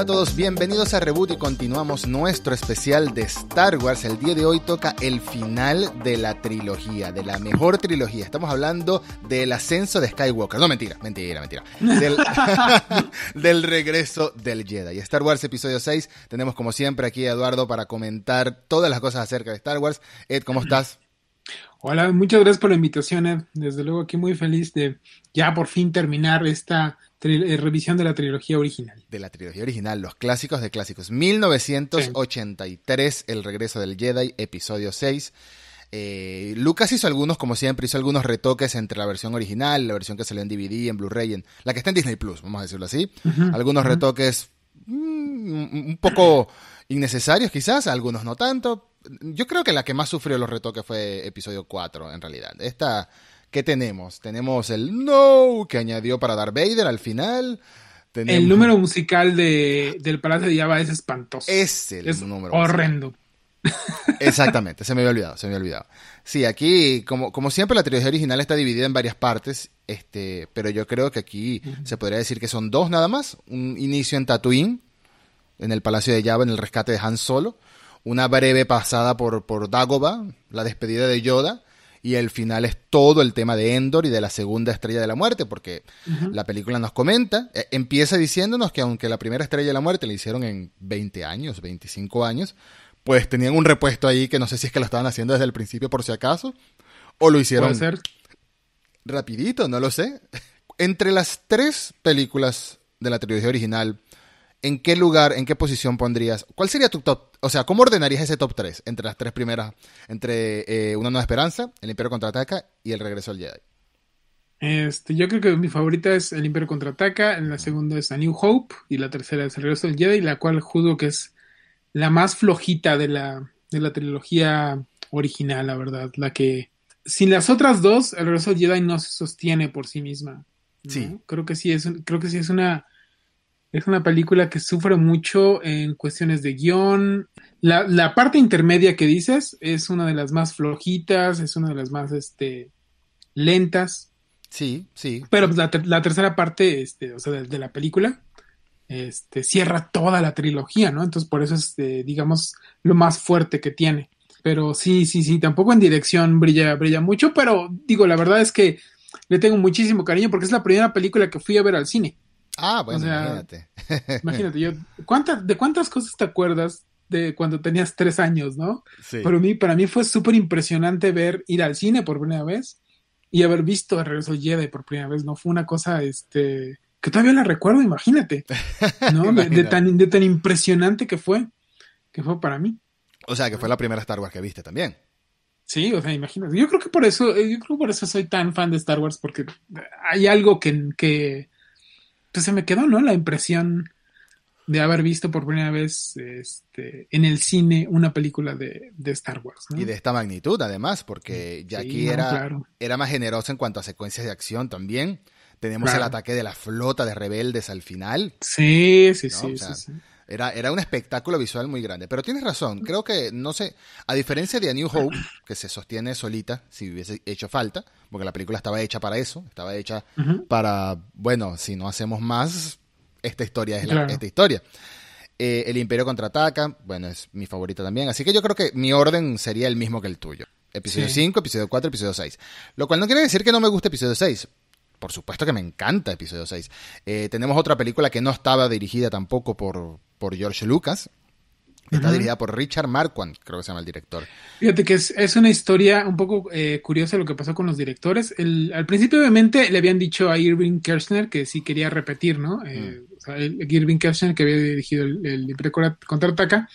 Hola a todos, bienvenidos a Reboot y continuamos nuestro especial de Star Wars. El día de hoy toca el final de la trilogía, de la mejor trilogía. Estamos hablando del ascenso de Skywalker. No, mentira, mentira, mentira. Del, del regreso del Jedi. Star Wars episodio 6. Tenemos como siempre aquí a Eduardo para comentar todas las cosas acerca de Star Wars. Ed, ¿cómo estás? Hola, muchas gracias por la invitación, Ed. Desde luego aquí muy feliz de ya por fin terminar esta eh, revisión de la trilogía original. De la trilogía original, los clásicos de clásicos. 1983, sí. El regreso del Jedi, episodio 6. Eh, Lucas hizo algunos, como siempre, hizo algunos retoques entre la versión original, la versión que salió en DVD, en Blu-ray, en la que está en Disney Plus, vamos a decirlo así. Uh -huh, algunos uh -huh. retoques mmm, un poco innecesarios, quizás, algunos no tanto. Yo creo que la que más sufrió los retoques fue episodio 4, en realidad. Esta ¿Qué tenemos? Tenemos el No que añadió para Darth Vader al final. Tenemos... El número musical de, del Palacio de Java es espantoso. Es el es número horrendo. Exactamente, se me había olvidado, se me había olvidado. Sí, aquí, como, como siempre, la trilogía original está dividida en varias partes, este, pero yo creo que aquí uh -huh. se podría decir que son dos nada más. Un inicio en Tatooine, en el Palacio de Java, en el rescate de Han Solo. Una breve pasada por, por Dagobah, la despedida de Yoda y el final es todo el tema de Endor y de la segunda estrella de la muerte, porque uh -huh. la película nos comenta, eh, empieza diciéndonos que aunque la primera estrella de la muerte la hicieron en 20 años, 25 años, pues tenían un repuesto ahí que no sé si es que lo estaban haciendo desde el principio por si acaso, o lo hicieron rapidito, no lo sé. Entre las tres películas de la trilogía original, ¿en qué lugar, en qué posición pondrías? ¿Cuál sería tu top? O sea, ¿cómo ordenarías ese top 3 entre las tres primeras? Entre eh, Una Nueva Esperanza, El Imperio Contraataca y El Regreso al Jedi. Este, yo creo que mi favorita es El Imperio Contraataca, la segunda es A New Hope y la tercera es El Regreso del Jedi, la cual juzgo que es la más flojita de la, de la trilogía original, la verdad. La que, sin las otras dos, El Regreso del Jedi no se sostiene por sí misma. ¿no? Sí. Creo que sí es, creo que sí es una es una película que sufre mucho en cuestiones de guion. La, la, parte intermedia que dices es una de las más flojitas, es una de las más este, lentas. Sí, sí. Pero la, la tercera parte, este, o sea, de, de, la película, este, cierra toda la trilogía, ¿no? Entonces por eso es, eh, digamos, lo más fuerte que tiene. Pero sí, sí, sí, tampoco en dirección brilla, brilla mucho, pero digo, la verdad es que le tengo muchísimo cariño porque es la primera película que fui a ver al cine. Ah, bueno, o sea, imagínate. imagínate, yo, ¿cuántas, ¿de cuántas cosas te acuerdas de cuando tenías tres años, no? Sí. Pero mí, para mí fue súper impresionante ver, ir al cine por primera vez y haber visto el regreso Jedi por primera vez, ¿no? Fue una cosa, este, que todavía la recuerdo, imagínate, ¿no? de, de, tan, de tan impresionante que fue, que fue para mí. O sea, que fue la primera Star Wars que viste también. Sí, o sea, imagínate. Yo creo que por eso, yo creo que por eso soy tan fan de Star Wars, porque hay algo que, que pues se me quedó, ¿no? La impresión de haber visto por primera vez este, en el cine una película de, de Star Wars. ¿no? Y de esta magnitud, además, porque ya sí, no, era, claro. era más generoso en cuanto a secuencias de acción también. Tenemos Claro. el ataque de la flota de rebeldes al final. Sí, sí, ¿no? sí, O sea, sí, sí. Era, era un espectáculo visual muy grande. Pero tienes razón, creo que, no sé, a diferencia de A New Hope, que se sostiene solita, si hubiese hecho falta, porque la película estaba hecha para eso, estaba hecha para, bueno, si no hacemos más, esta historia es la- esta historia. Eh, el Imperio contraataca, bueno, es mi favorita también. Así que yo creo que mi orden sería el mismo que el tuyo. Episodio Sí. 5, episodio 4, episodio 6. Lo cual no quiere decir que no me guste episodio 6. Por supuesto que me encanta episodio 6. Eh, tenemos otra película que no estaba dirigida tampoco por, por George Lucas. Está dirigida por Richard Marquand, creo que se llama el director. Fíjate que es, es una historia un poco eh, curiosa lo que pasó con los directores. El- al principio, obviamente, le habían dicho a Irving Kershner que sí quería repetir, ¿no? Eh, o sea, el- Irving Kershner que había dirigido el, el Contraataca.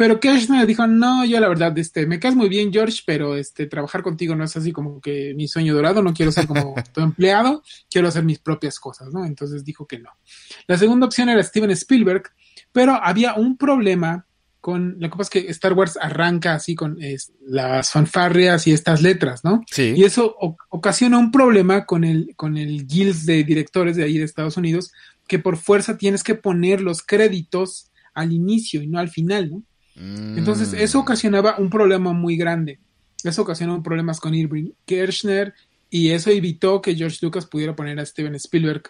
Pero Kershner dijo, no, yo la verdad, este, me caes muy bien, George, pero este, trabajar contigo no es así como que mi sueño dorado, no quiero ser como tu empleado, quiero hacer mis propias cosas, ¿no? Entonces dijo que no. La segunda opción era Steven Spielberg, pero había un problema con lo que pasa es que Star Wars arranca así con es, las fanfarrias y estas letras, ¿no? Sí. Y eso ocasiona un problema con el, con el guild de directores de ahí de Estados Unidos, que por fuerza tienes que poner los créditos al inicio y no al final, ¿no? Entonces, eso Mm. ocasionaba un problema muy grande. Eso ocasionó problemas con Irving Kirchner y eso evitó que George Lucas pudiera poner a Steven Spielberg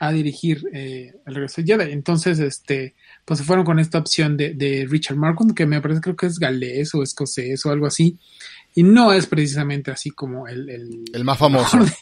a dirigir eh, el regreso de Jedi. Entonces, este, pues se fueron con esta opción de, de Richard Marquand, que me parece creo que es galés o escocés o algo así. Y no es precisamente así como el, el, el más famoso. Mejor,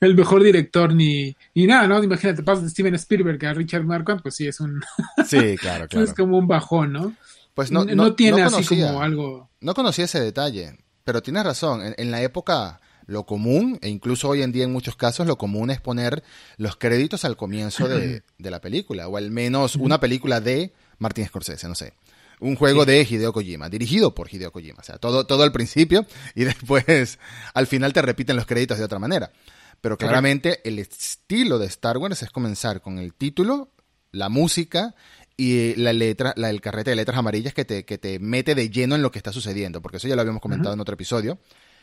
el mejor director ni, ni nada, ¿no? Imagínate, pasas de Steven Spielberg a Richard Marquand, pues sí, es un... Sí, claro, claro. es como un bajón, ¿no? Pues no, no, no tiene no así conocía. como algo... No conocía ese detalle, pero tienes razón. En, en, la época, lo común, e incluso hoy en día en muchos casos, lo común es poner los créditos al comienzo de, de la película, o al menos una película de Martin Scorsese, no sé. Un juego sí. de Hideo Kojima, dirigido por Hideo Kojima. O sea, todo, todo al principio y después al final te repiten los créditos de otra manera. Pero claramente el estilo de Star Wars es comenzar con el título, la música y la letra, la, el carrete de letras amarillas que te, que te mete de lleno en lo que está sucediendo, porque eso ya lo habíamos comentado uh -huh. en otro episodio.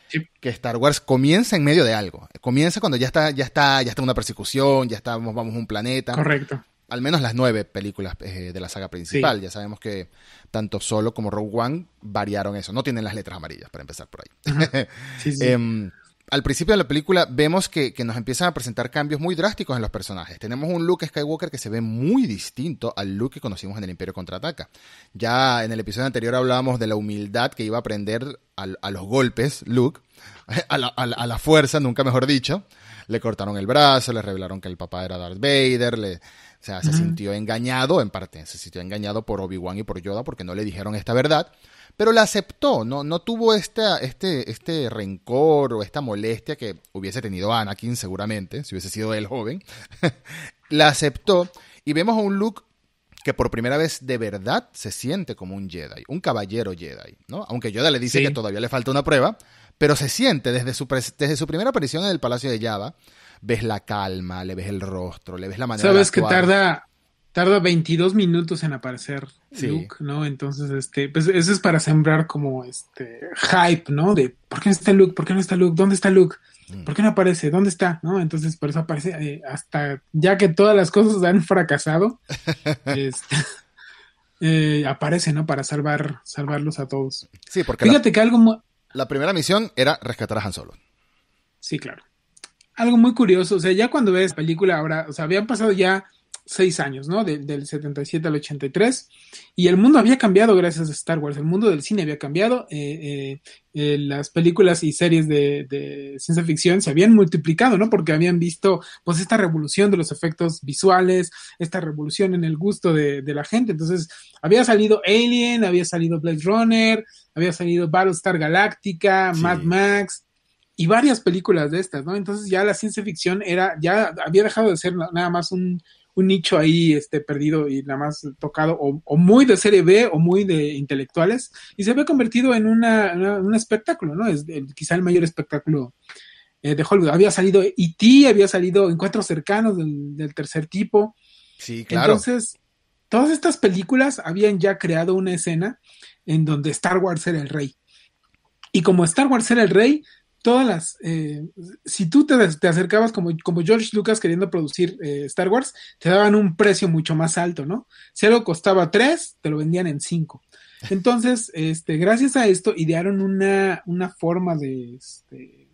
Sí. Que Star Wars comienza en medio de algo. Comienza cuando ya está, ya está, ya está una persecución, ya estamos, vamos a un planeta. Correcto. Al menos las nueve películas eh, de la saga principal. Sí. Ya sabemos que tanto Solo como Rogue One variaron eso. No tienen las letras amarillas, para empezar por ahí. Uh -huh. sí, eh, al principio de la película vemos que, que, nos empiezan a presentar cambios muy drásticos en los personajes. Tenemos un Luke Skywalker que se ve muy distinto al Luke que conocimos en el Imperio Contraataca. Ya en el episodio anterior hablábamos de la humildad que iba a aprender a, a los golpes Luke, a la, a, la, a la, fuerza, nunca mejor dicho. Le cortaron el brazo, le revelaron que el papá era Darth Vader, le, o sea, se uh -huh. sintió engañado, en parte, se sintió engañado por Obi-Wan y por Yoda porque no le dijeron esta verdad pero la aceptó, no, no tuvo esta, este, este rencor o esta molestia que hubiese tenido Anakin seguramente, si hubiese sido él joven. la aceptó y vemos a un Luke que por primera vez de verdad se siente como un Jedi, un caballero Jedi, ¿no? Aunque Yoda le dice sí. que todavía le falta una prueba, pero se siente desde su, desde su primera aparición en el Palacio de Java, ves la calma, le ves el rostro, le ves la manera Sabes que tarda tarda 22 minutos en aparecer sí. Luke, ¿no? Entonces, este, pues eso es para sembrar como este hype, ¿no? De ¿por qué no está Luke? ¿Por qué no está Luke? ¿Dónde está Luke? ¿Por qué no aparece? ¿Dónde está? ¿No? Entonces, por eso aparece eh, hasta ya que todas las cosas han fracasado, este, eh, aparece, ¿no? Para salvar, salvarlos a todos. Sí, porque fíjate la, que algo la primera misión era rescatar a Han Solo. Sí, claro. Algo muy curioso, o sea, ya cuando ves película ahora, o sea, habían pasado ya seis años, ¿no? De, del 77 al 83. Y el mundo había cambiado gracias a Star Wars. El mundo del cine había cambiado. Eh, eh, eh, las películas y series de, de, ciencia ficción se habían multiplicado, ¿no? Porque habían visto, pues, esta revolución de los efectos visuales, esta revolución en el gusto de, de la gente. Entonces, había salido Alien, había salido Blade Runner, había salido Battlestar Galactica, sí. Mad Max y varias películas de estas, ¿no? Entonces ya la ciencia ficción era, ya había dejado de ser nada más un, un nicho ahí este, perdido y nada más tocado, o, o, muy de serie B o muy de intelectuales, y se había convertido en una, una, un espectáculo, ¿no? Es el, quizá el mayor espectáculo eh, de Hollywood. Había salido E.T., había salido Encuentros Cercanos del, del, tercer tipo. Sí, claro. Entonces, todas estas películas habían ya creado una escena en donde Star Wars era el rey. Y como Star Wars era el rey, todas las, eh, si tú te, te, acercabas como, como George Lucas queriendo producir eh, Star Wars, te daban un precio mucho más alto, ¿no? Si algo costaba 3, te lo vendían en 5. Entonces, este, gracias a esto, idearon una, una forma de, este,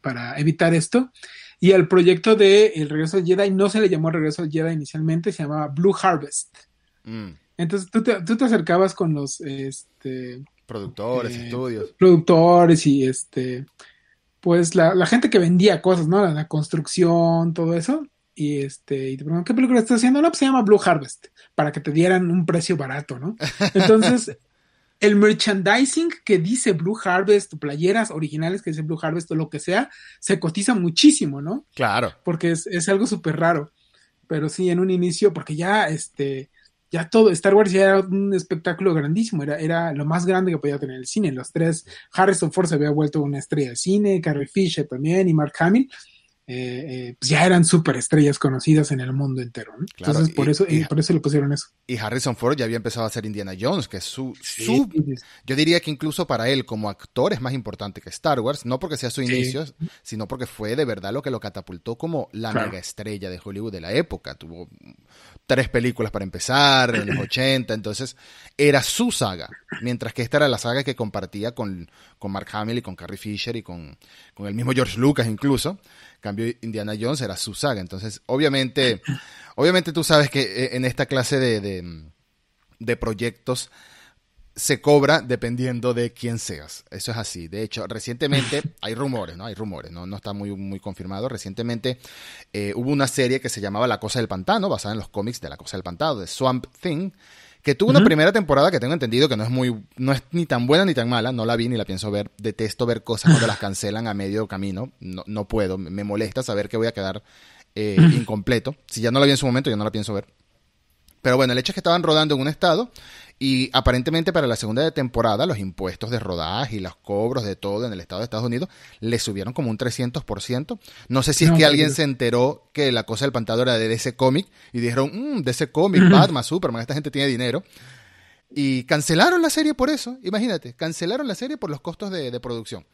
para evitar esto. Y al proyecto de El Regreso del Jedi no se le llamó Regreso del Jedi inicialmente, se llamaba Blue Harvest. Mm. Entonces tú te, tú te, acercabas con los, este, productores, eh, estudios. Productores y este, pues la, la, gente que vendía cosas, ¿no? La, la, construcción, todo eso. Y este, y te preguntan, ¿qué película estás haciendo? No, pues se llama Blue Harvest, para que te dieran un precio barato, ¿no? Entonces, el merchandising que dice Blue Harvest, playeras originales que dice Blue Harvest o lo que sea, se cotiza muchísimo, ¿no? Claro. Porque es, es algo súper raro. Pero sí, en un inicio, porque ya, este, ya todo, Star Wars ya era un espectáculo grandísimo, era, era lo más grande que podía tener el cine. Los tres, Harrison Ford se había vuelto una estrella de cine, Carrie Fisher también y Mark Hamill. Eh, eh, pues ya eran súper estrellas conocidas en el mundo entero. ¿no? Claro, Entonces, por, y, eso, y, por eso le pusieron eso. Y Harrison Ford ya había empezado a hacer Indiana Jones, que es su, sí, su sí. Yo diría que incluso para él, como actor, es más importante que Star Wars, no porque sea su inicio, sino porque fue de verdad lo que lo catapultó como la claro. mega estrella de Hollywood de la época. Tuvo tres películas para empezar, en los 80, entonces era su saga, mientras que esta era la saga que compartía con, con Mark Hamill y con Carrie Fisher y con, con el mismo George Lucas incluso. Cambio, Indiana Jones era su saga. Entonces, obviamente, obviamente tú sabes que eh, en esta clase de, de, de proyectos se cobra dependiendo de quién seas. Eso es así. De hecho, recientemente hay rumores, ¿no? Hay rumores, ¿no? No está muy, muy confirmado. Recientemente eh, hubo una serie que se llamaba La Cosa del Pantano, basada en los cómics de La Cosa del Pantano, de Swamp Thing, que tuvo una primera temporada que tengo entendido que no es muy, no es ni tan buena ni tan mala, no la vi ni la pienso ver, detesto ver cosas cuando las cancelan a medio camino, no, no puedo, me molesta saber que voy a quedar eh, incompleto, si ya no la vi en su momento, ya no la pienso ver. Pero bueno, el hecho es que estaban rodando en un estado y aparentemente para la segunda temporada los impuestos de rodaje y los cobros de todo en el estado de Estados Unidos le subieron como un 300%. No sé si es que alguien se enteró que la cosa del pantano era de ese cómic y dijeron, mmm, de ese cómic, Batman, Superman, esta gente tiene dinero. Y cancelaron la serie por eso, imagínate, cancelaron la serie por los costos de, producción.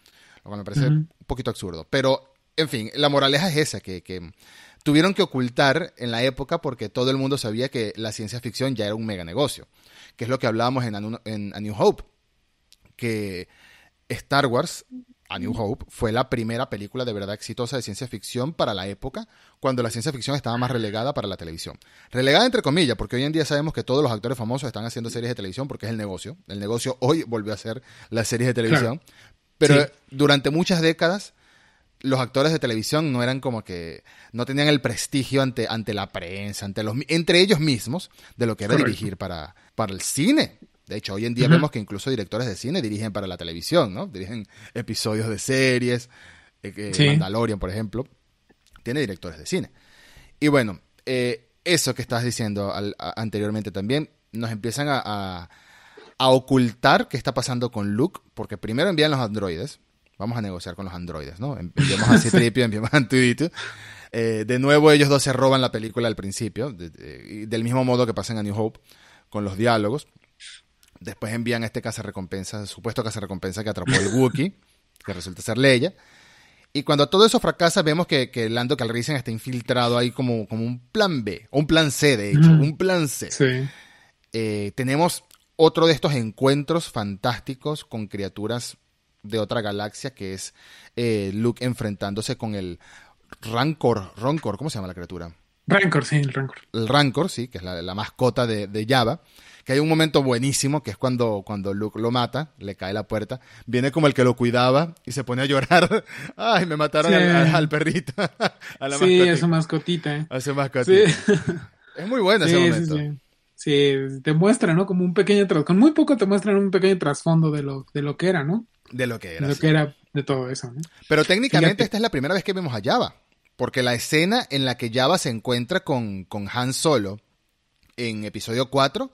Lo cual me parece un poquito absurdo. Pero, en fin, la moraleja es esa, que, que tuvieron que ocultar en la época porque todo el mundo sabía que la ciencia ficción ya era un mega negocio que es lo que hablábamos en, en A New Hope, que Star Wars, A New Hope, fue la primera película de verdad exitosa de ciencia ficción para la época, cuando la ciencia ficción estaba más relegada para la televisión. Relegada entre comillas, porque hoy en día sabemos que todos los actores famosos están haciendo series de televisión porque es el negocio. El negocio hoy volvió a ser las series de televisión. Pero durante muchas décadas los actores de televisión no eran como que no tenían el prestigio ante, ante la prensa, ante los entre ellos mismos de lo que era dirigir para, para el cine. De hecho, hoy en día vemos que incluso directores de cine dirigen para la televisión, ¿no? Dirigen episodios de series, eh, Mandalorian, por ejemplo, tiene directores de cine. Y bueno, eh, eso que estás diciendo anteriormente también, nos empiezan a, a, a ocultar qué está pasando con Luke, porque primero envían los androides, vamos a negociar con los androides, ¿no? Enviamos a Citripio, enviamos a. Eh, de nuevo ellos dos se roban la película al principio, del mismo modo que pasa en A New Hope, con los diálogos. Después envían este recompensa, supuesto recompensa que atrapó el Wookiee, que resulta ser Leia. Y cuando todo eso fracasa, vemos que, que Lando Calrissian está infiltrado ahí como, como un plan B, o un plan C, de hecho, un plan C. Sí. Eh, tenemos otro de estos encuentros fantásticos con criaturas de otra galaxia, que es eh, Luke enfrentándose con el Rancor, Rancor, ¿cómo se llama la criatura? Rancor, sí, el Rancor. El Rancor, sí, que es la, mascota de, de, Java. Que hay un momento buenísimo, que es cuando, cuando Luke lo mata, le cae la puerta, viene como el que lo cuidaba y se pone a llorar. Ay, me mataron al, perrito. a la sí, a su mascotita. A su mascotita. Es muy bueno ese momento. Sí, te muestra, ¿no? Como un pequeño con muy poco te muestran un pequeño trasfondo de lo, de lo que era, ¿no? De lo que era. De lo que era de todo eso. ¿no? Pero técnicamente esta es la primera vez que vemos a Java. Porque la escena en la que Java se encuentra con, con Han Solo en episodio 4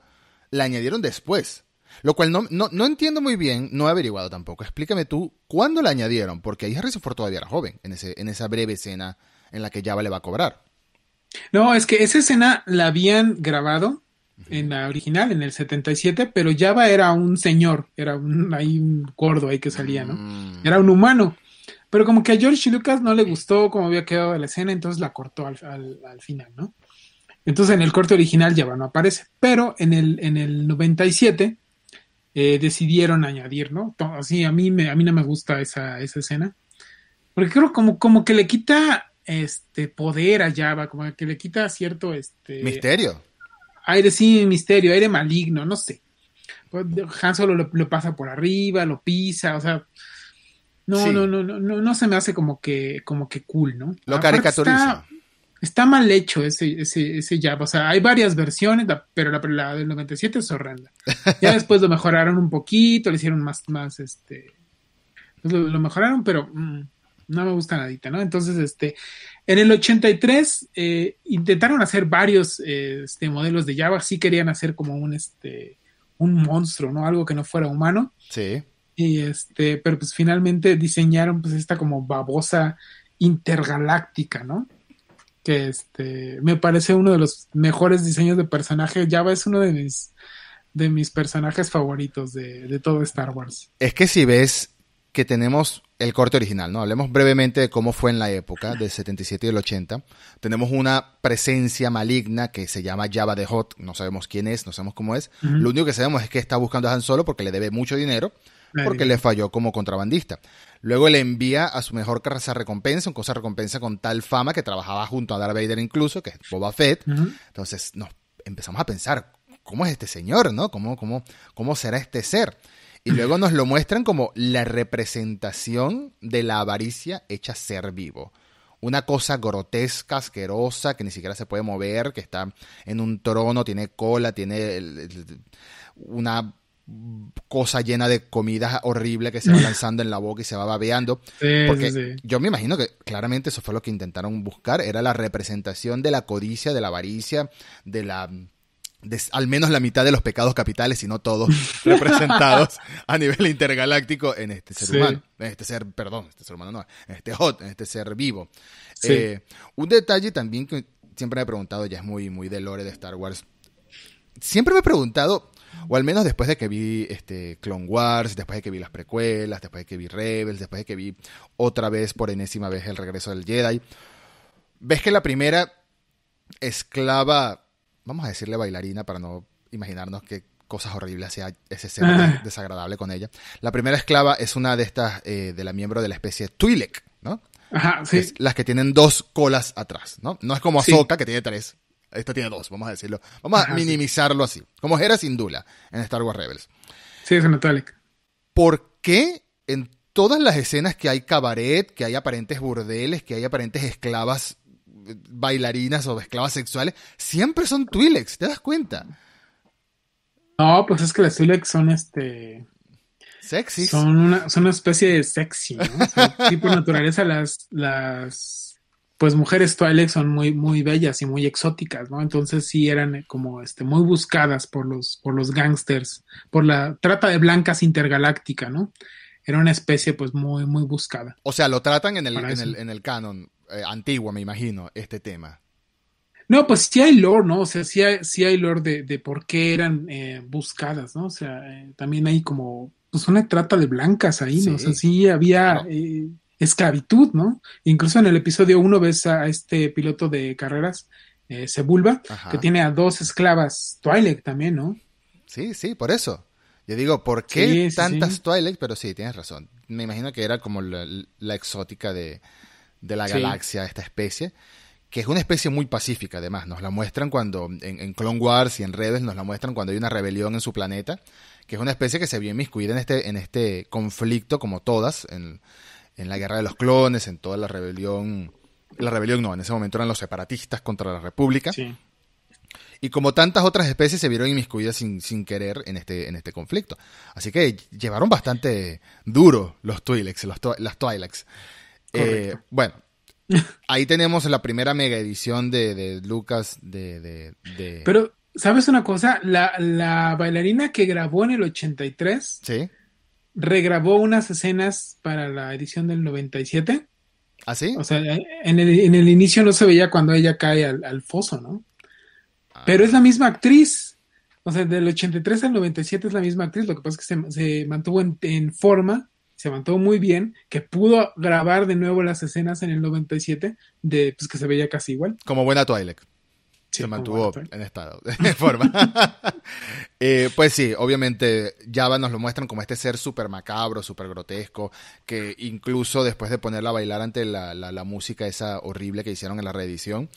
la añadieron después. Lo cual no, no, entiendo muy bien, no he averiguado tampoco. Explícame tú, ¿cuándo la añadieron? Porque ahí Harrison Ford todavía era joven, en, ese, en esa breve escena en la que Java le va a cobrar. No, es que esa escena la habían grabado en la original, en el 77, pero Java era un señor, era un, ahí un gordo ahí que salía, ¿no? Mm. Era un humano. Pero como que a George Lucas no le gustó cómo había quedado la escena, entonces la cortó al, final, ¿no? Entonces en el corte original Java no aparece, pero en el, en el 97 eh, decidieron añadir, ¿no? Así, a mí, me, a mí no me gusta esa, esa escena, porque creo como, como que le quita este poder a Java, como que le quita cierto este misterio aire sí, misterio, aire maligno, no sé. Pues, Han solo lo, pasa por arriba, lo pisa, o sea, no, no, no, no, no, no se me hace como que, como que cool, ¿no? Lo caricaturiza. Está, mal hecho ese, ese, ese jab, o sea, hay varias versiones, pero la, del 97 es horrenda. Ya después lo mejoraron un poquito, le hicieron más, más, este, pues lo, mejoraron, pero mm, no me gusta nadita, ¿no? Entonces, este, en el 83 eh, intentaron hacer varios eh, este, modelos de Java, sí querían hacer como un, este, un monstruo, ¿no? Algo que no fuera humano. Sí. Y este, pero pues finalmente diseñaron pues esta como babosa intergaláctica, ¿no? Que este, me parece uno de los mejores diseños de personaje. Java es uno de mis, de mis personajes favoritos de, de todo Star Wars. Es que si ves que tenemos el corte original, ¿no? Hablemos brevemente de cómo fue en la época del 77 y el 80. Tenemos una presencia maligna que se llama Java de Hot, no sabemos quién es, no sabemos cómo es. Lo único que sabemos es que está buscando a Han Solo porque le debe mucho dinero, porque le falló como contrabandista. Luego le envía a su mejor recompensa, un cosa recompensa con tal fama que trabajaba junto a Darth Vader incluso, que es Boba Fett. Entonces nos empezamos a pensar, ¿cómo es este señor, no? ¿Cómo, cómo, cómo será este ser? Y luego nos lo muestran como la representación de la avaricia hecha ser vivo. Una cosa grotesca, asquerosa, que ni siquiera se puede mover, que está en un trono, tiene cola, tiene una cosa llena de comida horrible que se va lanzando en la boca y se va babeando. porque yo me imagino que claramente eso fue lo que intentaron buscar, era la representación de la codicia, de la avaricia, de la al menos la mitad de los pecados capitales, si no todos, representados a nivel intergaláctico en este ser humano, en este ser, perdón, este ser humano no, en este hot, en este ser vivo. Eh, un detalle también que siempre me he preguntado, ya es muy, muy de lore de Star Wars, siempre me he preguntado, o al menos después de que vi este Clone Wars, después de que vi las precuelas, después de que vi Rebels, después de que vi otra vez por enésima vez el regreso del Jedi, ves que la primera esclava vamos a decirle bailarina para no imaginarnos qué cosas horribles hacía ese ser ah. desagradable con ella. La primera esclava es una de estas, eh, de la miembro de la especie Twi'lek, ¿no? Ajá, sí. las que tienen dos colas atrás, ¿no? No es como Ahsoka, que tiene tres. Esta tiene dos, vamos a decirlo. Vamos a minimizarlo así. Como Hera Syndulla en Star Wars Rebels. Sí, es Twi'lek. ¿Por qué en todas las escenas que hay cabaret, que hay aparentes burdeles, que hay aparentes esclavas bailarinas o esclavas sexuales, siempre son Twi'leks, ¿te das cuenta? No, pues es que las Twi'leks son este... Sexy. Son una, son una especie de sexy, ¿no? tipo naturaleza las, las pues mujeres Twilight son muy, muy bellas y muy exóticas, ¿no? Entonces sí eran como este, muy buscadas por los, por los gangsters, por la trata de blancas intergaláctica, ¿no? Era una especie pues muy, muy buscada. O sea, lo tratan en el, en el, en el canon eh, antiguo, me imagino, este tema. No, pues sí hay lore, ¿no? O sea, sí hay, sí hay lore de, de por qué eran eh, buscadas, ¿no? O sea, eh, también hay como, pues una trata de blancas ahí, ¿no? O sea, sí había esclavitud, ¿no? Incluso en el episodio 1 ves a este piloto de carreras, Sebulba, que tiene a dos esclavas Twilight también, ¿no? Sí, sí, por eso. Yo digo, ¿por qué tantas Twilight? Pero sí, tienes razón. Me imagino que era como la exótica de, de la galaxia, esta especie, que es una especie muy pacífica además. Nos la muestran cuando, en, Clone Wars y en Rebels, nos la muestran cuando hay una rebelión en su planeta, que es una especie que se vio inmiscuida en este, en este conflicto, como todas, en, en la guerra de los clones, en toda la rebelión. La rebelión no, en ese momento eran los separatistas contra la República. Y como tantas otras especies se vieron inmiscuidas sin, sin querer en este, en este conflicto. Así que llevaron bastante duro los Twi'leks, los las Twi'leks. Eh, bueno, ahí tenemos la primera mega edición de, Lucas de, Pero, ¿sabes una cosa? La, bailarina que grabó en el 83 ¿Sí? Regrabó unas escenas para la edición del 97. ¿Ah, sí? O sea, en el, en el inicio no se veía cuando ella cae al, foso, ¿no? Ah. Pero es la misma actriz. O sea, del 83 al 97 es la misma actriz. Lo que pasa es que se, se mantuvo en, en forma se mantuvo muy bien, que pudo grabar de nuevo las escenas en el 97, de, pues que se veía casi igual. Como buena Twilight. Se mantuvo en estado, de forma. Eh, pues sí, obviamente Java nos lo muestran como este ser súper macabro, súper grotesco, que incluso después de ponerla a bailar ante la, la, música esa horrible que hicieron en la reedición,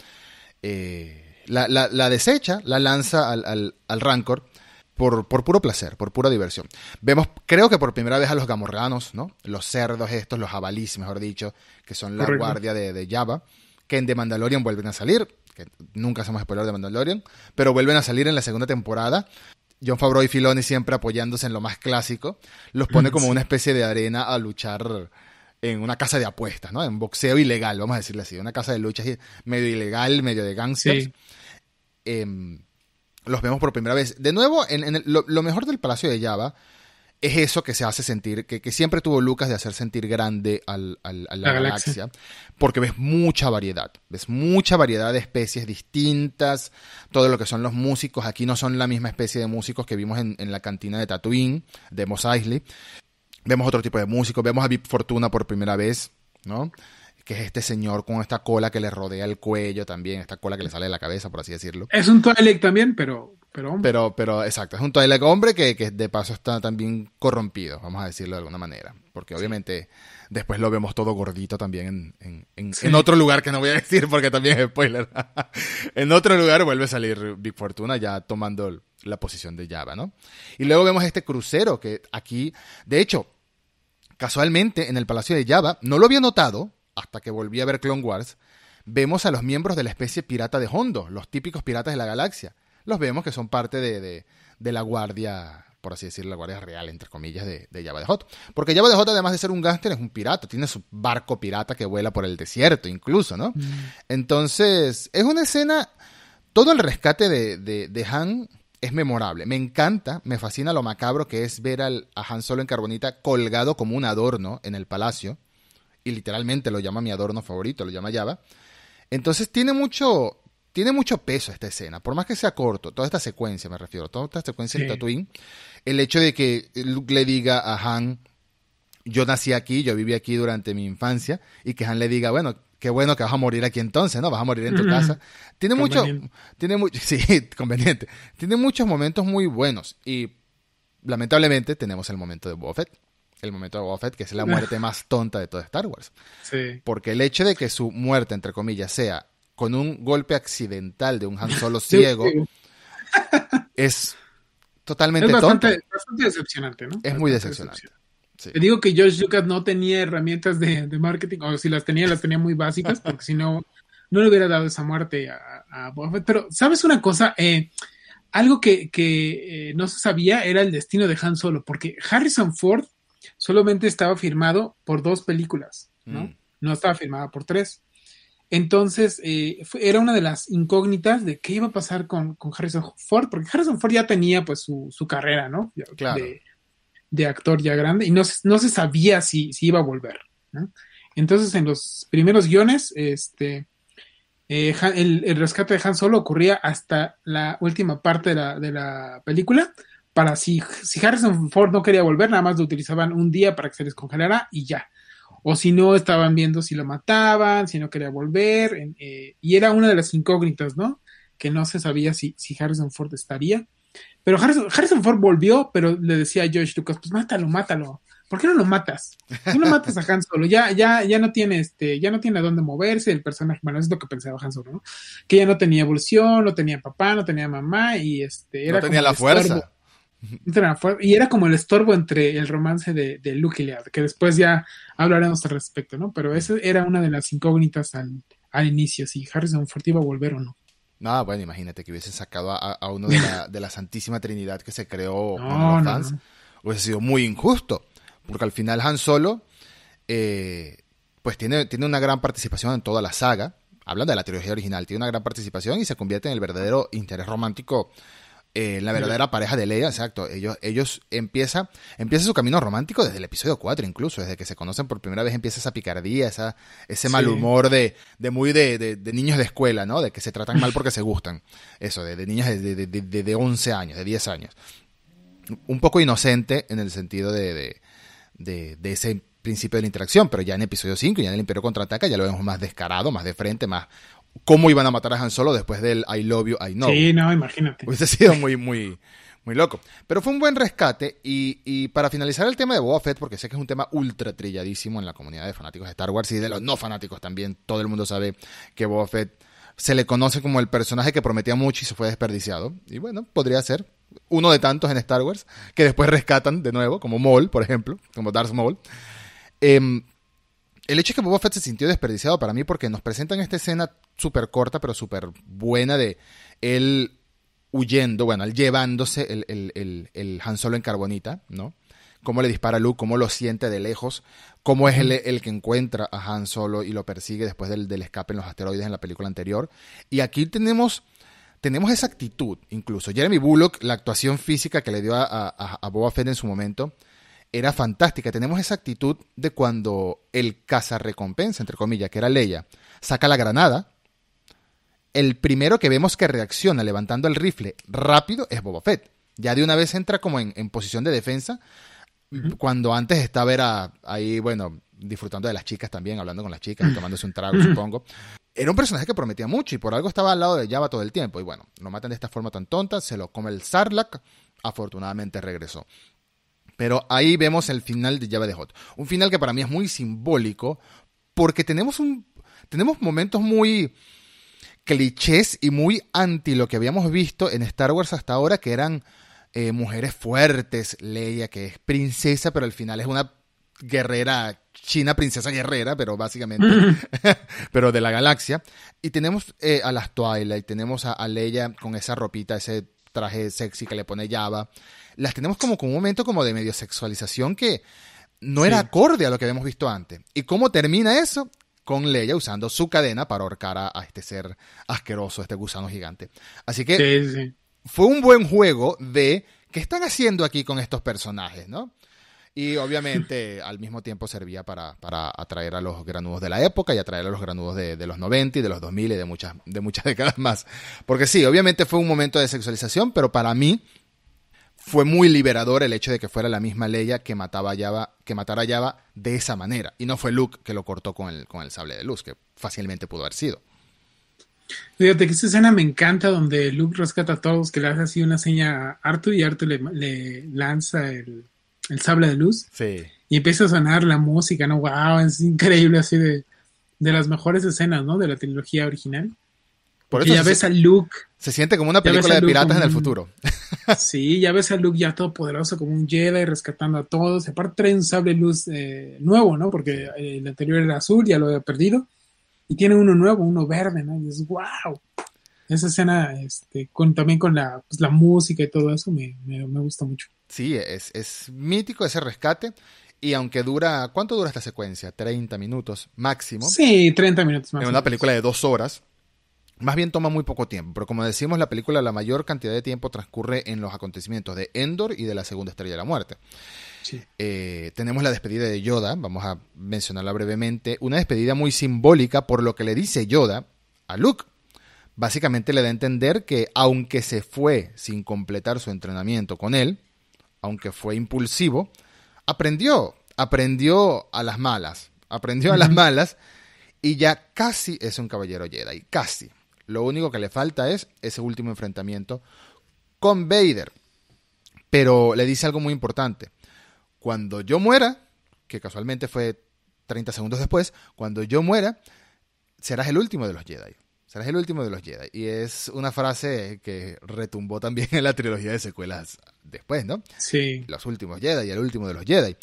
eh, la, la, desecha, la lanza al, al, al Rancor por, puro placer, por pura diversión. Vemos, creo que por primera vez a los gamorreanos, ¿no? Los cerdos estos, los jabalís, mejor dicho, que son la guardia de, de, Java, que en The Mandalorian vuelven a salir, que nunca hacemos spoiler de Mandalorian, pero vuelven a salir en la segunda temporada. John Favreau y Filoni siempre apoyándose en lo más clásico, los pone como una especie de arena a luchar en una casa de apuestas, ¿no? En boxeo ilegal, vamos a decirle así, una casa de luchas medio ilegal, medio de gangsters. Em, los vemos por primera vez. De nuevo, en, lo, mejor del Palacio de Java es eso que se hace sentir, que, siempre tuvo Lucas de hacer sentir grande al, a la, galaxia. porque ves mucha variedad, ves mucha variedad de especies distintas, todo lo que son los músicos, aquí no son la misma especie de músicos que vimos en, la cantina de Tatooine, de Mos Eisley, vemos otro tipo de músicos, vemos a Vip Fortuna por primera vez, ¿no? que es este señor con esta cola que le rodea el cuello también, esta cola que le sale de la cabeza, por así decirlo. Es un Twilight también, pero, pero hombre. Pero, pero, exacto, es un Twilight hombre que, que de paso está también corrompido, vamos a decirlo de alguna manera. Porque obviamente después lo vemos todo gordito también en, en, en, Sí. en otro lugar que no voy a decir porque también es spoiler. en otro lugar vuelve a salir Big Fortuna ya tomando la posición de Java, ¿no? Y luego vemos este crucero que aquí, de hecho, casualmente en el Palacio de Java, no lo había notado hasta que volví a ver Clone Wars, vemos a los miembros de la especie pirata de Hondo, los típicos piratas de la galaxia. Los vemos que son parte de, de, de la guardia, por así decirlo, la guardia real, entre comillas, de, de Java de Hot. Porque Java de Hot, además de ser un gángster, es un pirata, tiene su barco pirata que vuela por el desierto, incluso, ¿no? Entonces, es una escena, todo el rescate de, de, de Han es memorable. Me encanta, me fascina lo macabro que es ver al, a Han Solo en carbonita colgado como un adorno en el palacio. Y literalmente lo llama mi adorno favorito, lo llama Java. Entonces tiene mucho, tiene mucho peso esta escena, por más que sea corto, toda esta secuencia me refiero, toda esta secuencia en Sí. Tatooine, el hecho de que Luke le diga a Han, yo nací aquí, yo viví aquí durante mi infancia, y que Han le diga, bueno, qué bueno que vas a morir aquí entonces, ¿no? Vas a morir en tu casa. Tiene mucho, tiene mucho, sí, conveniente. Tiene muchos momentos muy buenos, y lamentablemente tenemos el momento de Boba Fett. El momento de Boba Fett, que es la muerte más tonta de toda Star Wars. Sí. Porque el hecho de que su muerte, entre comillas, sea con un golpe accidental de un Han Solo ciego, Sí, es totalmente Es bastante, tonto. bastante decepcionante, ¿no? Es muy decepcionante. Sí. Te digo que George Lucas no tenía herramientas de, de marketing, o si las tenía, las tenía muy básicas, porque si no, no le hubiera dado esa muerte a, a. Pero, ¿sabes una cosa? Eh, algo que, que eh, no se sabía era el destino de Han Solo, porque Harrison Ford solamente estaba firmado por dos películas, ¿no? Mm. No estaba firmada por tres. Entonces, eh, fue- era una de las incógnitas de qué iba a pasar con, con Harrison Ford, porque Harrison Ford ya tenía pues su, su carrera, ¿no? Claro. De, de actor ya grande y no, se- no se sabía si, si iba a volver. ¿no? Entonces, en los primeros guiones, este, eh, el, el rescate de Han Solo ocurría hasta la última parte de la, de la película. Para si, si Harrison Ford no quería volver, nada más lo utilizaban un día para que se descongelara y ya. O si no, estaban viendo si lo mataban, si no quería volver. eh, y era una de las incógnitas, ¿no? Que no se sabía si, si Harrison Ford estaría. Pero Harrison, Harrison Ford volvió, pero le decía a George Lucas, pues mátalo, mátalo. ¿Por qué no lo matas? ¿Por no matas a Han Solo? Ya, ya, ya no tiene este, ya no tiene a dónde moverse el personaje. Bueno, eso es lo que pensaba Han Solo, ¿no? Que ya no tenía evolución, no tenía papá, no tenía mamá, y este era no tenía como la estorbo. Y era como el estorbo entre el romance de, de Luke y Leia, que después ya hablaremos al respecto, ¿no? Pero esa era una de las incógnitas al, al inicio, si Harrison Ford iba a volver o no. No, bueno, imagínate que hubiesen sacado a, a uno de la, de la Santísima Trinidad que se creó No, con los no, fans. no. Hubiese sido muy injusto. Porque al final Han Solo, eh, pues tiene, tiene una gran participación en toda la saga. Hablando de la trilogía original, tiene una gran participación y se convierte en el verdadero interés romántico, eh, en la verdadera pareja de Leia, exacto. Ellos, ellos empieza, empieza su camino romántico desde el episodio 4, incluso, desde que se conocen por primera vez empieza esa picardía, esa, ese mal Sí. humor de, de muy de, de- de niños de escuela, ¿no? De que se tratan mal porque se gustan. Eso, de, de niñas de, de, de, de- de 11 años, de 10 años. Un poco inocente en el sentido de, de, de, de ese principio de la interacción, pero ya en episodio 5, ya en el Imperio Contraataca, ya lo vemos más descarado, más de frente, más cómo iban a matar a Han Solo después del I love you, I know. Sí, no, imagínate. Hubiese sido muy, muy, muy loco. Pero fue un buen rescate. Y, y para finalizar el tema de Boba Fett, porque sé que es un tema ultra trilladísimo en la comunidad de fanáticos de Star Wars y de los no fanáticos también, todo el mundo sabe que Boba Fett se le conoce como el personaje que prometía mucho y se fue desperdiciado. Y bueno, podría ser uno de tantos en Star Wars que después rescatan de nuevo, como Maul, por ejemplo, como Darth Maul. Em, el hecho es que Boba Fett se sintió desperdiciado para mí porque nos presentan esta escena súper corta pero súper buena de él huyendo, bueno, él llevándose el, el, el, Han Solo en carbonita, ¿no? Cómo le dispara Luke, cómo lo siente de lejos, cómo es el, el que encuentra a Han Solo y lo persigue después del, del escape en los asteroides en la película anterior. Y aquí tenemos tenemos esa actitud, incluso. Jeremy Bullock, la actuación física que le dio a, a Boba Fett en su momento, era fantástica. Tenemos esa actitud de cuando el recompensa, entre comillas, que era Leia, saca la granada. El primero que vemos que reacciona levantando el rifle rápido es Boba Fett. Ya de una vez entra como en, en posición de defensa, cuando antes estaba era ahí, bueno, disfrutando de las chicas también, hablando con las chicas, tomándose un trago, supongo. Era un personaje que prometía mucho y por algo estaba al lado de Java todo el tiempo. Y bueno, lo matan de esta forma tan tonta, se lo come el Sarlacc, afortunadamente regresó. Pero ahí vemos el final de Java de Hot. Un final que para mí es muy simbólico porque tenemos un tenemos momentos muy clichés y muy anti lo que habíamos visto en Star Wars hasta ahora, que eran eh, mujeres fuertes, Leia, que es princesa, pero al final es una guerrera, china princesa guerrera, pero básicamente, pero de la galaxia. Y tenemos eh, a las Twilight, tenemos a, Leia con esa ropita, ese traje sexy que le pone Java. Las tenemos como con un momento como de medio sexualización que no era acorde a lo que habíamos visto antes. ¿Y cómo termina eso? con Leia usando su cadena para ahorcar a, este ser asqueroso, este gusano gigante. Así que fue un buen juego de qué están haciendo aquí con estos personajes, ¿no? Y obviamente al mismo tiempo servía para, atraer a los granudos de la época y atraer a los granudos de, los 90 y de los 2000 y de muchas, de muchas décadas más. Porque sí, obviamente fue un momento de sexualización, pero para mí fue muy liberador el hecho de que fuera la misma Leia que mataba a Java, que matara a Java de esa manera. Y no fue Luke que lo cortó con el, con el sable de luz, que fácilmente pudo haber sido. Fíjate que esta escena me encanta donde Luke rescata a todos, que le hace así una seña a Arthur y Arthur le, lanza el, sable de luz. Sí. Y empieza a sonar la música, ¿no? ¡Wow! Es increíble, así de, de las mejores escenas, ¿no? De la trilogía original. Por eso ya ves a Luke. Se siente como una película de piratas en el futuro. sí, ya ves a Luke ya todo poderoso como un Jedi rescatando a todos. Aparte trae un sable luz eh, nuevo, ¿no? Porque el anterior era azul, ya lo había perdido. Y tiene uno nuevo, uno verde, ¿no? Y es wow. Esa escena, este, con, también con la, pues, la música y todo eso, me, me, gusta mucho. Sí, es, es mítico ese rescate. Y aunque dura, ¿cuánto dura esta secuencia? 30 minutos máximo. Sí, 30 minutos máximo. En una película de dos horas. Más bien toma muy poco tiempo, pero como decimos, la película la mayor cantidad de tiempo transcurre en los acontecimientos de Endor y de la segunda estrella de la muerte. Eh, tenemos la despedida de Yoda, vamos a mencionarla brevemente, una despedida muy simbólica por lo que le dice Yoda a Luke. Básicamente le da a entender que aunque se fue sin completar su entrenamiento con él, aunque fue impulsivo, aprendió, aprendió a las malas, aprendió a las malas y ya casi es un caballero Jedi, casi. Lo único que le falta es ese último enfrentamiento con Vader. Pero le dice algo muy importante. Cuando yo muera, que casualmente fue 30 segundos después, cuando yo muera, serás el último de los Jedi. Serás el último de los Jedi. Y es una frase que retumbó también en la trilogía de secuelas después, ¿no? Sí. Los últimos Jedi, el último de los Jedi.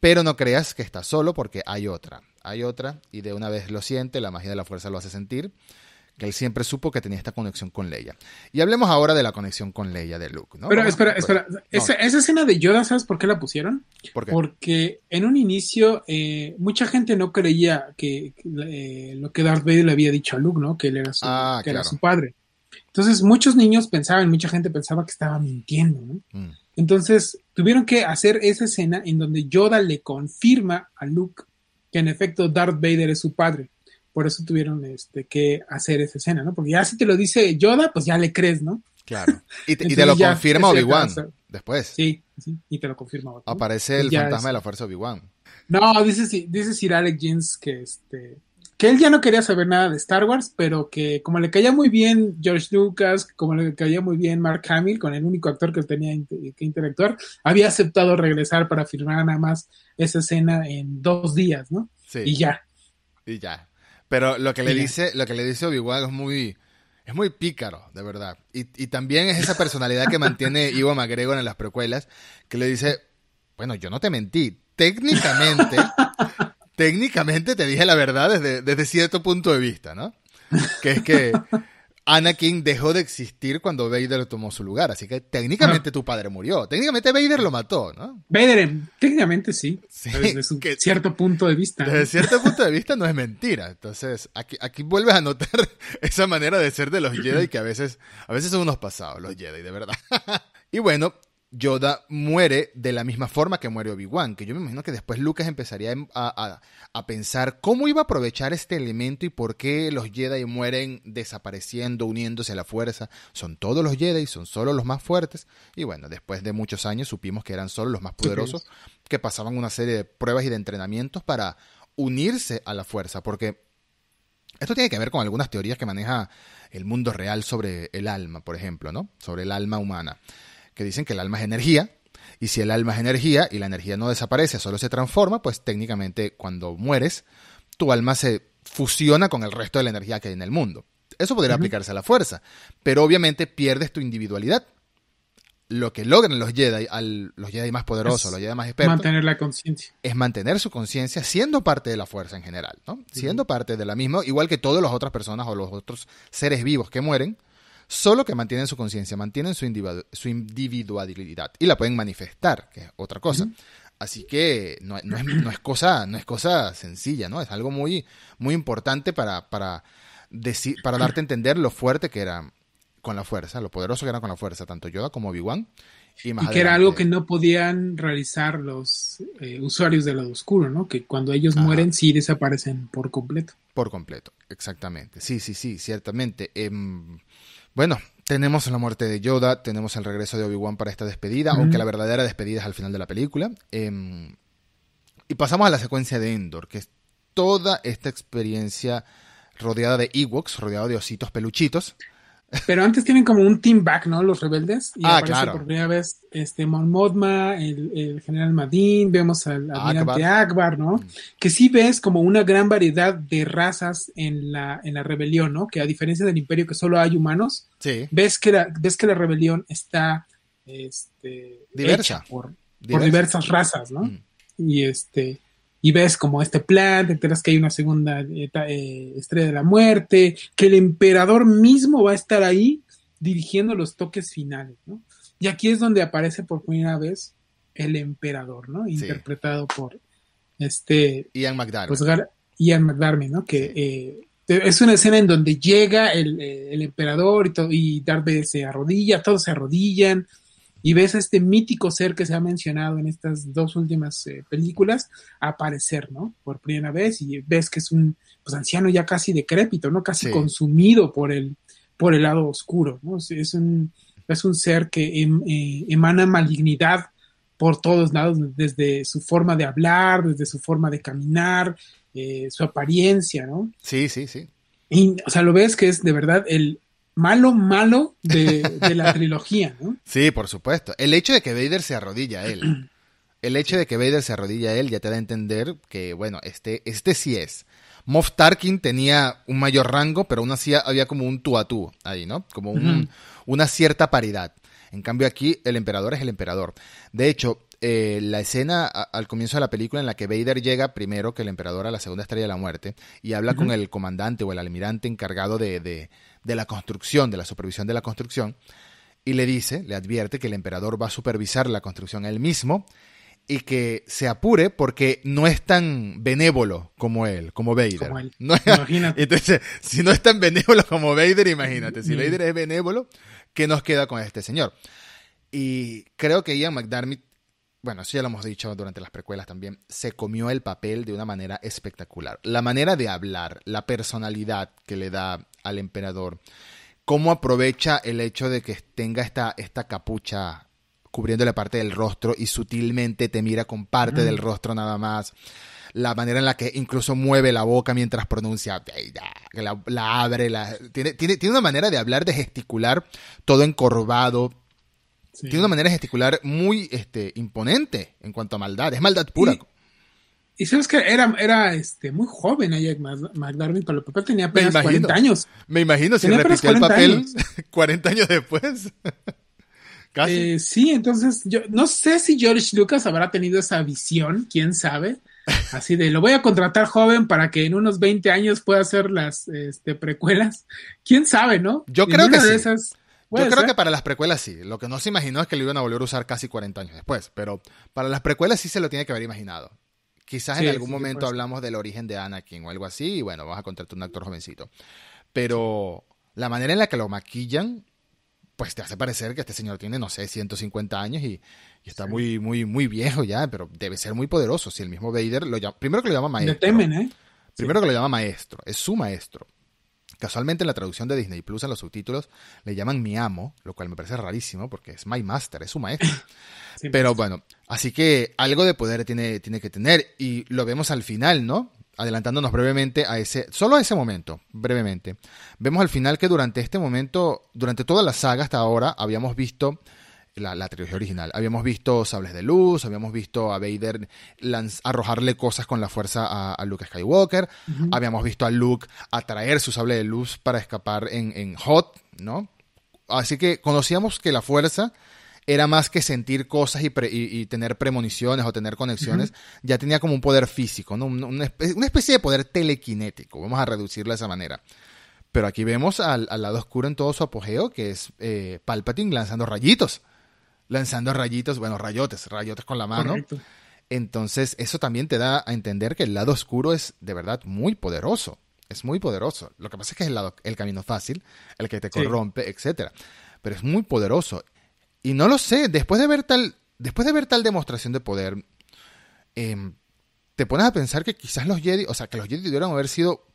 Pero no creas que está solo porque hay otra. Hay otra y de una vez lo siente, la magia de la fuerza lo hace sentir que él siempre supo que tenía esta conexión con Leia. Y hablemos ahora de la conexión con Leia de Luke, ¿no? Pero espera, espera, esa, escena de Yoda, ¿sabes por qué la pusieron? Porque en un inicio eh, mucha gente no creía que eh, lo que Darth Vader le había dicho a Luke, ¿no? Que él era su, ah, que era su padre. Entonces muchos niños pensaban, mucha gente pensaba que estaba mintiendo, ¿no? Mm. Entonces tuvieron que hacer esa escena en donde Yoda le confirma a Luke que en efecto Darth Vader es su padre por eso tuvieron este, que hacer esa escena, ¿no? Porque ya si te lo dice Yoda, pues ya le crees, ¿no? Claro. Y te, lo confirma Obi-Wan después. Sí, sí, y te lo confirma. Aparece el fantasma de la fuerza Obi-Wan. No, dice, dice Sir Alec Jeans que este que él ya no quería saber nada de Star Wars, pero que como le caía muy bien George Lucas, como le caía muy bien Mark Hamill, con el único actor que tenía que interactuar, había aceptado regresar para firmar nada más esa escena en dos días, ¿no? Sí. Y ya. Y ya. Pero lo que le dice, lo que le dice Obi-Wan es muy, es muy pícaro, de verdad. Y, y también es esa personalidad que mantiene Ivo McGregor en las precuelas, que le dice, bueno, yo no te mentí. Técnicamente, técnicamente te dije la verdad desde, desde cierto punto de vista, ¿no? Que es que Anakin dejó de existir cuando Vader tomó su lugar, así que técnicamente tu padre murió. Técnicamente Vader lo mató, ¿no? Vader, técnicamente sí, desde cierto punto de vista. Desde cierto punto de vista no es mentira. Entonces, aquí, aquí vuelves a notar esa manera de ser de los Jedi que a veces, a veces son unos pasados los Jedi, de verdad. y bueno, Yoda muere de la misma forma que muere Obi-Wan, que yo me imagino que después Lucas empezaría a, a, pensar cómo iba a aprovechar este elemento y por qué los Jedi mueren desapareciendo, uniéndose a la fuerza. Son todos los Jedi, son solo los más fuertes. Y bueno, después de muchos años supimos que eran solo los más poderosos, que pasaban una serie de pruebas y de entrenamientos para unirse a la fuerza, porque esto tiene que ver con algunas teorías que maneja el mundo real sobre el alma, por ejemplo, ¿no? Sobre el alma humana que dicen que el alma es energía, y si el alma es energía y la energía no desaparece, solo se transforma, pues técnicamente cuando mueres, tu alma se fusiona con el resto de la energía que hay en el mundo. Eso podría aplicarse a la fuerza, pero obviamente pierdes tu individualidad. Lo que logran los Jedi, al, los Jedi más poderosos, los Jedi más expertos, mantener la conciencia. Es mantener su conciencia siendo parte de la fuerza en general, ¿no? Siendo parte de la misma, igual que todas las otras personas o los otros seres vivos que mueren, solo que mantienen su conciencia, mantienen su, individualidad y la pueden manifestar, que es otra cosa. Así que no, es, cosa, no es cosa sencilla, ¿no? Es algo muy, muy importante para, para, decir, para darte a entender lo fuerte que era con la fuerza, lo poderoso que era con la fuerza, tanto Yoda como Obi-Wan. Y, que era algo que no podían realizar los eh, usuarios del lado oscuro, ¿no? Que cuando ellos mueren sí desaparecen por completo. Por completo, exactamente. Sí, sí, sí, ciertamente. Em, bueno, tenemos la muerte de Yoda, tenemos el regreso de Obi-Wan para esta despedida, aunque la verdadera despedida es al final de la película. Em, y pasamos a la secuencia de Endor, que es toda esta experiencia rodeada de Ewoks, rodeada de ositos peluchitos. Pero antes tienen como un team back, ¿no? Los rebeldes. Y ah, aparece claro. por primera vez este Mon Mothma, el, general Madin, vemos al almirante Akbar. ¿no? Mm. Que sí ves como una gran variedad de razas en la, en la rebelión, ¿no? Que a diferencia del imperio que solo hay humanos, ves, que la, ves que la rebelión está este, diversa por, diversas razas, ¿no? Mm. Y este y ves como este plan, te enteras que hay una segunda eh, estrella de la muerte, que el emperador mismo va a estar ahí dirigiendo los toques finales, ¿no? Y aquí es donde aparece por primera vez el emperador, ¿no? Interpretado por este... Ian McDarmid. Pues, Ian McDarmid, ¿no? Que eh, es una escena en donde llega el, eh, el emperador y, todo, y Darth se arrodilla, todos se arrodillan, y ves a este mítico ser que se ha mencionado en estas dos últimas eh, películas aparecer, ¿no? Por primera vez y ves que es un pues, anciano ya casi decrépito, ¿no? Casi consumido por el, por el lado oscuro, ¿no? Es un, es un ser que em, eh, emana malignidad por todos lados, desde su forma de hablar, desde su forma de caminar, eh, su apariencia, ¿no? Sí, sí, sí. Y, o sea, lo ves que es de verdad el, malo, malo de, la trilogía, ¿no? Sí, por supuesto. El hecho de que Vader se arrodilla a él. El hecho de que Vader se arrodilla a él ya te da a entender que, bueno, este, este sí es. Moff Tarkin tenía un mayor rango, pero aún así había como un tú a tú ahí, ¿no? Como una cierta paridad. En cambio aquí el emperador es el emperador. De hecho, eh, la escena al comienzo de la película en la que Vader llega primero que el emperador a la segunda estrella de la muerte y habla con el comandante o el almirante encargado de, de la construcción, de la supervisión de la construcción, y le dice, le advierte que el emperador va a supervisar la construcción él mismo y que se apure porque no es tan benévolo como él, como Vader. imagínate. Entonces, si no es tan benévolo como Vader, imagínate, si Vader es benévolo, ¿qué nos queda con este señor? Y creo que Ian McDermott, bueno, eso ya lo hemos dicho durante las precuelas también, se comió el papel de una manera espectacular. La manera de hablar, la personalidad que le da al emperador, cómo aprovecha el hecho de que tenga esta, esta capucha cubriéndole parte del rostro y sutilmente te mira con parte del rostro nada más. La manera en la que incluso mueve la boca mientras pronuncia, la, la abre, la, tiene, tiene, tiene, una manera de hablar, de gesticular, todo encorvado. Tiene una manera gesticular muy este, imponente en cuanto a maldad. Es maldad pura. Y sabes que era, era este, muy joven Jack McDermott, pero el papel tenía apenas 40 años. Me imagino si repitió el papel 40 años después. Casi. Eh, sí, entonces yo no sé si George Lucas habrá tenido esa visión, quién sabe. Así de, lo voy a contratar joven para que en unos 20 años pueda hacer las este, precuelas. ¿Quién sabe, no? Yo creo que sí. Yo creo que para las precuelas sí. Lo que no se imaginó es que lo iban a volver a usar casi 40 años después. Pero para las precuelas sí se lo tiene que haber imaginado. Quizás en algún momento hablamos del origen de Anakin o algo así, y bueno, vas a contratar un actor jovencito. Pero la manera en la que lo maquillan, pues te hace parecer que este señor tiene, no sé, 150 años y, está muy, muy, muy viejo ya, pero debe ser muy poderoso. Si el mismo Vader lo llama, primero que lo llama maestro. temen, ¿eh? Primero que lo llama maestro, es su maestro. Casualmente en la traducción de Disney Plus en los subtítulos le llaman mi amo, lo cual me parece rarísimo porque es my master, es su maestro. Pero bueno, así que algo de poder tiene, tiene que tener y lo vemos al final, ¿no? Adelantándonos brevemente a ese, solo a ese momento, brevemente. Vemos al final que durante este momento, durante toda la saga hasta ahora, habíamos visto la, trilogía original. Habíamos visto sables de luz, habíamos visto a Vader arrojarle cosas con la fuerza a, Luke Skywalker, habíamos visto a Luke atraer su sable de luz para escapar en, Hot, ¿no? Así que conocíamos que la fuerza era más que sentir cosas y, tener premoniciones o tener conexiones, ya tenía como un poder físico, ¿no? Una, especie de poder telequinético, vamos a reducirlo de esa manera. Pero aquí vemos al, lado oscuro en todo su apogeo, que es eh, Palpatine lanzando rayitos lanzando rayitos, bueno, rayotes, rayotes con la mano. Entonces, eso también te da a entender que el lado oscuro es de verdad muy poderoso. Es muy poderoso. Lo que pasa es que es el, lado, el camino fácil, el que te corrompe, etcétera. Pero es muy poderoso. Y no lo sé, después de ver tal, después de ver tal demostración de poder, em, te pones a pensar que quizás los Jedi, o sea, que los Jedi debieron haber sido,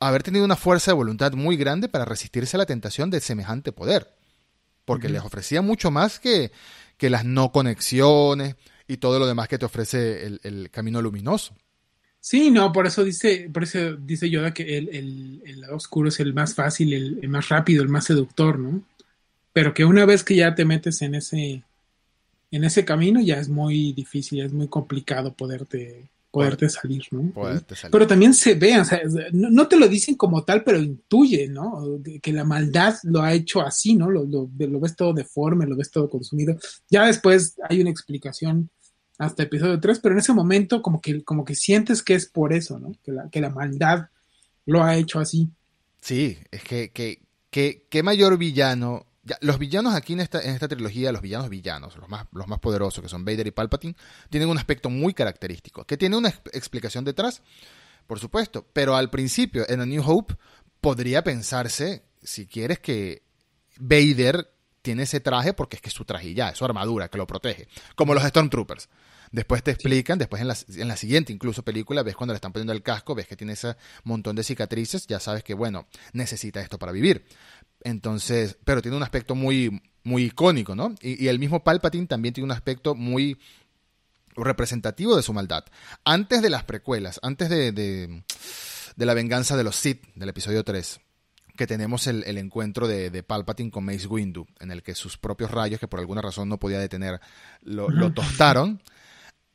haber tenido una fuerza de voluntad muy grande para resistirse a la tentación de semejante poder porque les ofrecía mucho más que, que, las no conexiones y todo lo demás que te ofrece el, camino luminoso. Sí, no, por eso dice, por eso dice Yoda que el, el, lado oscuro es el más fácil, el, más rápido, el más seductor, ¿no? Pero que una vez que ya te metes en ese, en ese camino, ya es muy difícil, es muy complicado poderte, poderte salir, ¿no? Pero también se ve, o sea, no, te lo dicen como tal, pero intuye, ¿no? Que la maldad lo ha hecho así, ¿no? Lo, lo, ves todo deforme, lo ves todo consumido. Ya después hay una explicación hasta episodio 3, pero en ese momento como que, como que sientes que es por eso, ¿no? Que la, que la maldad lo ha hecho así. Sí, es que, que, que, qué mayor villano los villanos aquí en esta, en esta trilogía, los villanos villanos, los más, los más poderosos, que son Vader y Palpatine, tienen un aspecto muy característico, que tiene una explicación detrás, por supuesto, pero al principio, en A New Hope, podría pensarse, si quieres, que Vader tiene ese traje porque es que es su traje ya, es su armadura que lo protege, como los Stormtroopers. Después te explican, después en la, en la, siguiente incluso película, ves cuando le están poniendo el casco, ves que tiene ese montón de cicatrices, ya sabes que, bueno, necesita esto para vivir. Entonces, pero tiene un aspecto muy, muy icónico, ¿no? Y, el mismo Palpatine también tiene un aspecto muy representativo de su maldad. Antes de las precuelas, antes de, de, la venganza de los Sith, del episodio 3, que tenemos el, encuentro de, Palpatine con Mace Windu, en el que sus propios rayos, que por alguna razón no podía detener, lo, lo tostaron.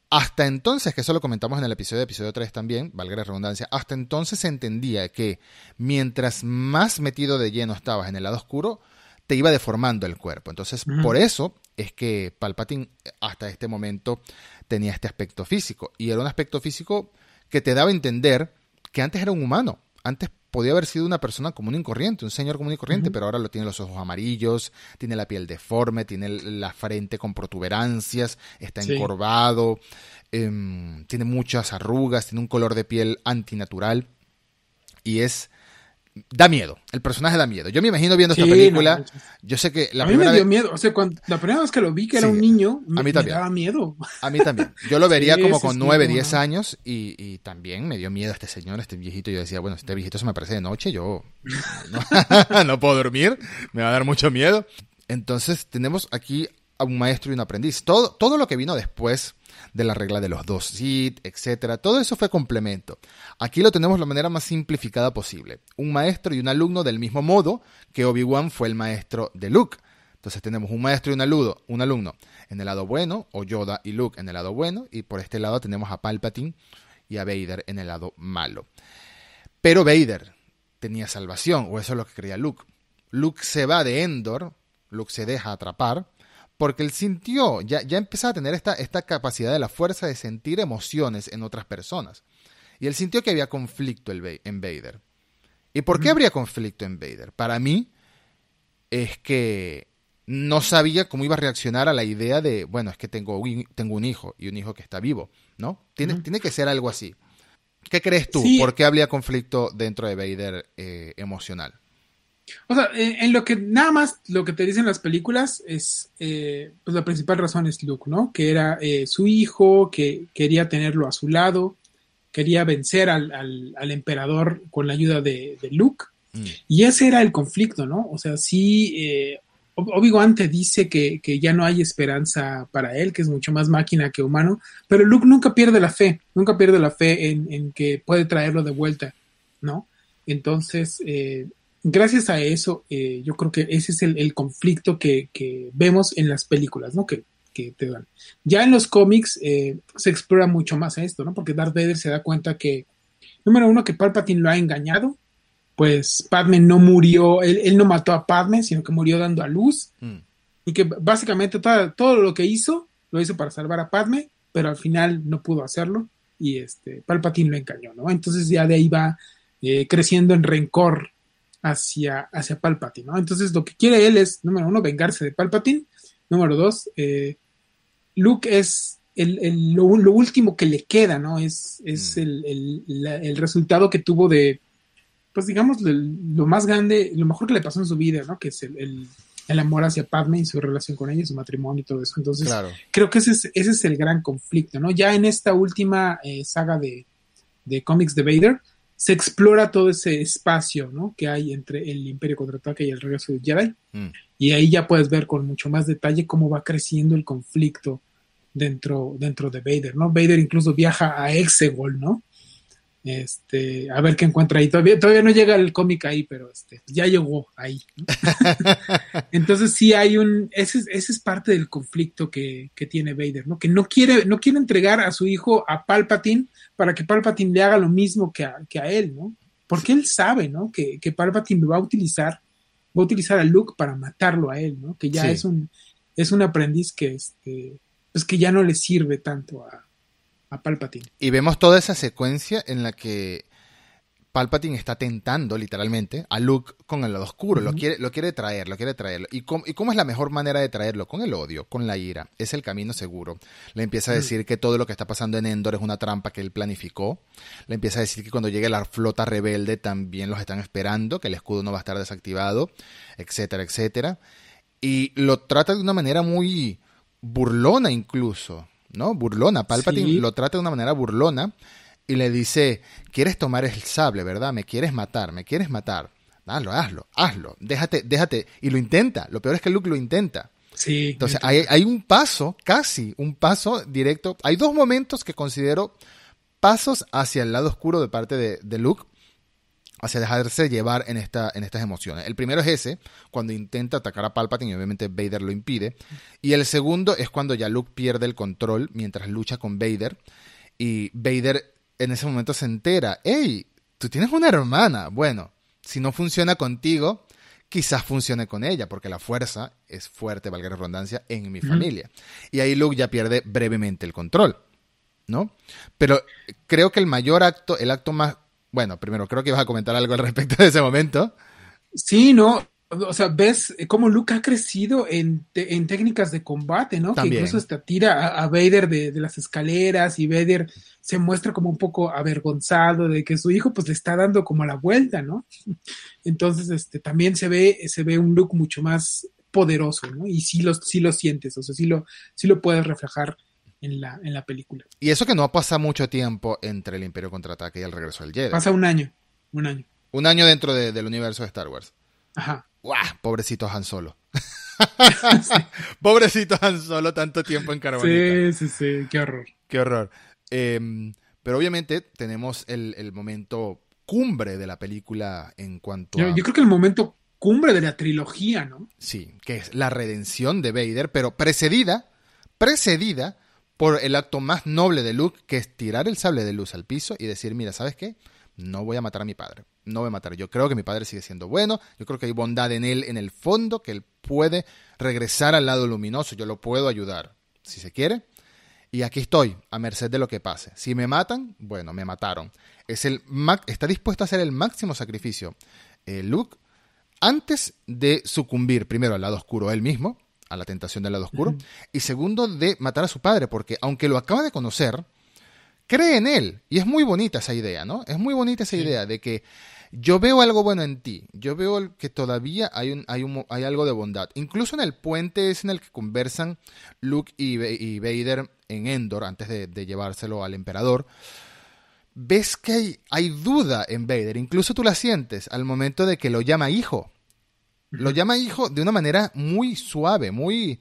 Hasta entonces, que eso lo comentamos en el episodio de episodio 3 también, valga la redundancia, hasta entonces se entendía que mientras más metido de lleno estabas en el lado oscuro, te iba deformando el cuerpo. Entonces, por eso es que Palpatine hasta este momento tenía este aspecto físico. Y era un aspecto físico que te daba a entender que antes era un humano. Antes podía haber sido una persona común y corriente, un señor común y corriente, pero ahora lo tiene los ojos amarillos, tiene la piel deforme, tiene la frente con protuberancias, está encorvado, em, tiene muchas arrugas, tiene un color de piel antinatural y es da miedo. El personaje da miedo. Yo me imagino viendo esta película. yo sé que la a mí me dio miedo. O sea, cuando, la primera vez que lo vi, que era un niño, me, a mí también. daba miedo. A mí también. Yo lo vería como con 9, 10 años y, también me dio miedo este señor, este viejito. Yo decía, bueno, este viejito se me aparece de noche, yo no, no puedo dormir, me va a dar mucho miedo. Entonces, tenemos aquí a un maestro y un aprendiz. Todo, todo lo que vino después de la regla de los dos Sith, etcétera. Todo eso fue complemento. Aquí lo tenemos de la manera más simplificada posible. Un maestro y un alumno del mismo modo que Obi-Wan fue el maestro de Luke. Entonces tenemos un maestro y un alumno, un alumno en el lado bueno, o Yoda y Luke en el lado bueno, y por este lado tenemos a Palpatine y a Vader en el lado malo. Pero Vader tenía salvación, o eso es lo que creía Luke. Luke se va de Endor, Luke se deja atrapar, porque él sintió, ya, ya empezaba a tener esta, esta capacidad de la fuerza de sentir emociones en otras personas. Y él sintió que había conflicto en Vader. ¿Y por qué habría conflicto en Vader? Para mí es que no sabía cómo iba a reaccionar a la idea de, bueno, es que tengo un, tengo un hijo y un hijo que está vivo, ¿no? Tiene, tiene que ser algo así. ¿Qué crees tú? ¿Por qué habría conflicto dentro de Vader eh, emocional? O sea, en, lo que nada más lo que te dicen las películas es, eh, pues la principal razón es Luke, ¿no? Que era eh, su hijo, que quería tenerlo a su lado, quería vencer al, al, emperador con la ayuda de, Luke. Mm. Y ese era el conflicto, ¿no? O sea, sí, eh, Obi-Wan te dice que, que, ya no hay esperanza para él, que es mucho más máquina que humano, pero Luke nunca pierde la fe, nunca pierde la fe en, en que puede traerlo de vuelta, ¿no? Entonces, eh, gracias a eso, eh, yo creo que ese es el, conflicto que, vemos en las películas, ¿no? Que, te dan. Ya en los cómics eh, se explora mucho más esto, ¿no? Porque Darth Vader se da cuenta que, número uno, que Palpatine lo ha engañado, pues Padme no murió, él, no mató a Padme, sino que murió dando a luz, mm. y que básicamente todo, lo que hizo, lo hizo para salvar a Padme, pero al final no pudo hacerlo, y este, Palpatine lo engañó, ¿no? Entonces ya de ahí va eh, creciendo en rencor hacia, hacia Palpatine, ¿no? Entonces lo que quiere él es, número uno, vengarse de Palpatine, número dos, eh, Luke es el, lo, último que le queda, ¿no? Es, es mm. el, resultado que tuvo de, pues digamos, lo más grande, lo mejor que le pasó en su vida, ¿no? Que es el, amor hacia Padme y su relación con ella, su matrimonio y todo eso. Entonces, creo que ese es, ese es el gran conflicto, ¿no? Ya en esta última eh, saga de, de cómics de Vader, se explora todo ese espacio ¿no? que hay entre el Imperio Contraataque y el regreso de Jedi. Mm. Y ahí ya puedes ver con mucho más detalle cómo va creciendo el conflicto dentro, dentro de Vader, ¿no? Vader incluso viaja a Exegol, ¿no? Este, a ver qué encuentra ahí. Todavía, todavía no llega el cómic ahí, pero este, ya llegó ahí. Entonces sí hay un, ese, ese, es parte del conflicto que, que, tiene Vader, ¿no? Que no quiere, no quiere entregar a su hijo a Palpatine para que Palpatine le haga lo mismo que a, que a él, ¿no? Porque él sabe, ¿no? Que, que Palpatine va a utilizar, va a utilizar a Luke para matarlo a él, ¿no? Que ya es un, es un aprendiz que, este, pues que ya no le sirve tanto a, a Palpatine. Y vemos toda esa secuencia en la que Palpatine está tentando, literalmente, a Luke con el lado oscuro. lo, quiere, lo quiere traer, lo quiere traer. ¿Y cómo, ¿Y cómo, es la mejor manera de traerlo? Con el odio, con la ira. Es el camino seguro. Le empieza a decir que todo lo que está pasando en Endor es una trampa que él planificó. Le empieza a decir que cuando llegue la flota rebelde también los están esperando, que el escudo no va a estar desactivado, etcétera, etcétera. Y lo trata de una manera muy burlona incluso. ¿No? Burlona. Palpatine lo trata de una manera burlona y le dice, quieres tomar el sable, ¿verdad? Me quieres matar, me quieres matar. Hazlo, hazlo, hazlo. Déjate, déjate. Y lo intenta. Lo peor es que Luke lo intenta. Sí. Entonces hay, hay, un paso, casi un paso directo. Hay dos momentos que considero pasos hacia el lado oscuro de parte de, de Luke hacia dejarse llevar en, esta, en estas emociones. El primero es ese, cuando intenta atacar a Palpatine y obviamente Vader lo impide. Y el segundo es cuando ya Luke pierde el control mientras lucha con Vader. Y Vader en ese momento se entera, hey, tú tienes una hermana. Bueno, si no funciona contigo, quizás funcione con ella, porque la fuerza es fuerte, valga la redundancia, en mi familia. Y ahí Luke ya pierde brevemente el control, ¿no? Pero creo que el mayor acto, el acto más bueno, primero, creo que ibas a comentar algo al respecto de ese momento. Sí, no. O sea, ves cómo Luke ha crecido en, técnicas de combate, ¿no? Que incluso hasta tira a, Vader de, las escaleras y Vader se muestra como un poco avergonzado de que su hijo pues le está dando como la vuelta, ¿no? Entonces, este, también se ve, se ve un Luke mucho más poderoso, ¿no? Y sí lo, sí lo sientes, o sea, sí lo, sí lo puedes reflejar en la, en la película. Y eso que no pasa mucho tiempo entre el Imperio Contraataque y el regreso del Jedi. Pasa un año, un año. Un año dentro del universo de Star Wars. Ajá. ¡Guau! Pobrecito Han Solo. Pobrecito Han Solo, tanto tiempo en Carbonita. Sí, sí, sí, qué horror. Qué horror. Em, pero obviamente tenemos el, momento cumbre de la película en cuanto a... Yo creo que el momento cumbre de la trilogía, ¿no? Sí, que es la redención de Vader, pero precedida, precedida por el acto más noble de Luke, que es tirar el sable de luz al piso y decir, mira, ¿sabes qué? No voy a matar a mi padre. No voy a matar. Yo creo que mi padre sigue siendo bueno. Yo creo que hay bondad en él en el fondo, que él puede regresar al lado luminoso. Yo lo puedo ayudar, si se quiere. Y aquí estoy, a merced de lo que pase. Si me matan, bueno, me mataron. Es el está dispuesto a hacer el máximo sacrificio. Eh, Luke, antes de sucumbir primero al lado oscuro él mismo, a la tentación del lado oscuro. Y segundo, de matar a su padre, porque aunque lo acaba de conocer, cree en él. Y es muy bonita esa idea, ¿no? Es muy bonita esa idea de que yo veo algo bueno en ti. Yo veo que todavía hay, un, hay, un, hay algo de bondad. Incluso en el puente es en el que conversan Luke y, y Vader en Endor antes de, de llevárselo al emperador ves que hay, hay, duda en Vader. Incluso tú la sientes al momento de que lo llama hijo. Lo llama hijo de una manera muy suave, muy...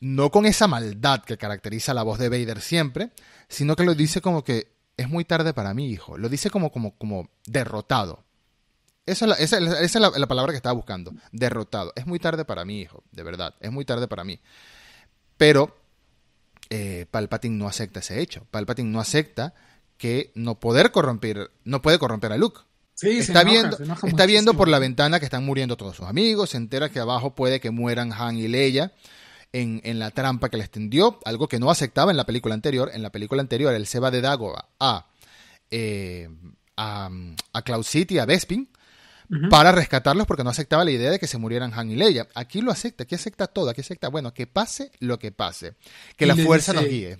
No con esa maldad que caracteriza la voz de Vader siempre, sino que lo dice como que es muy tarde para mí, hijo. Lo dice como, como, como derrotado. Esa es, la, esa, es la, palabra que estaba buscando. Derrotado. Es muy tarde para mí, hijo. De verdad. Es muy tarde para mí. Pero eh, Palpatine no acepta ese hecho. Palpatine no acepta que no poder corromper, no puede corromper a Luke. Sí, está viendo, está viendo por la ventana que están muriendo todos sus amigos, se entera que abajo puede que mueran Han y Leia en, en, la trampa que le extendió, algo que no aceptaba en la película anterior. En la película anterior él se va de Dagoba a, eh, a, a Cloud City, a Bespin, para rescatarlos porque no aceptaba la idea de que se murieran Han y Leia. Aquí lo acepta, aquí acepta todo, aquí acepta, bueno, que pase lo que pase, que la fuerza nos guíe.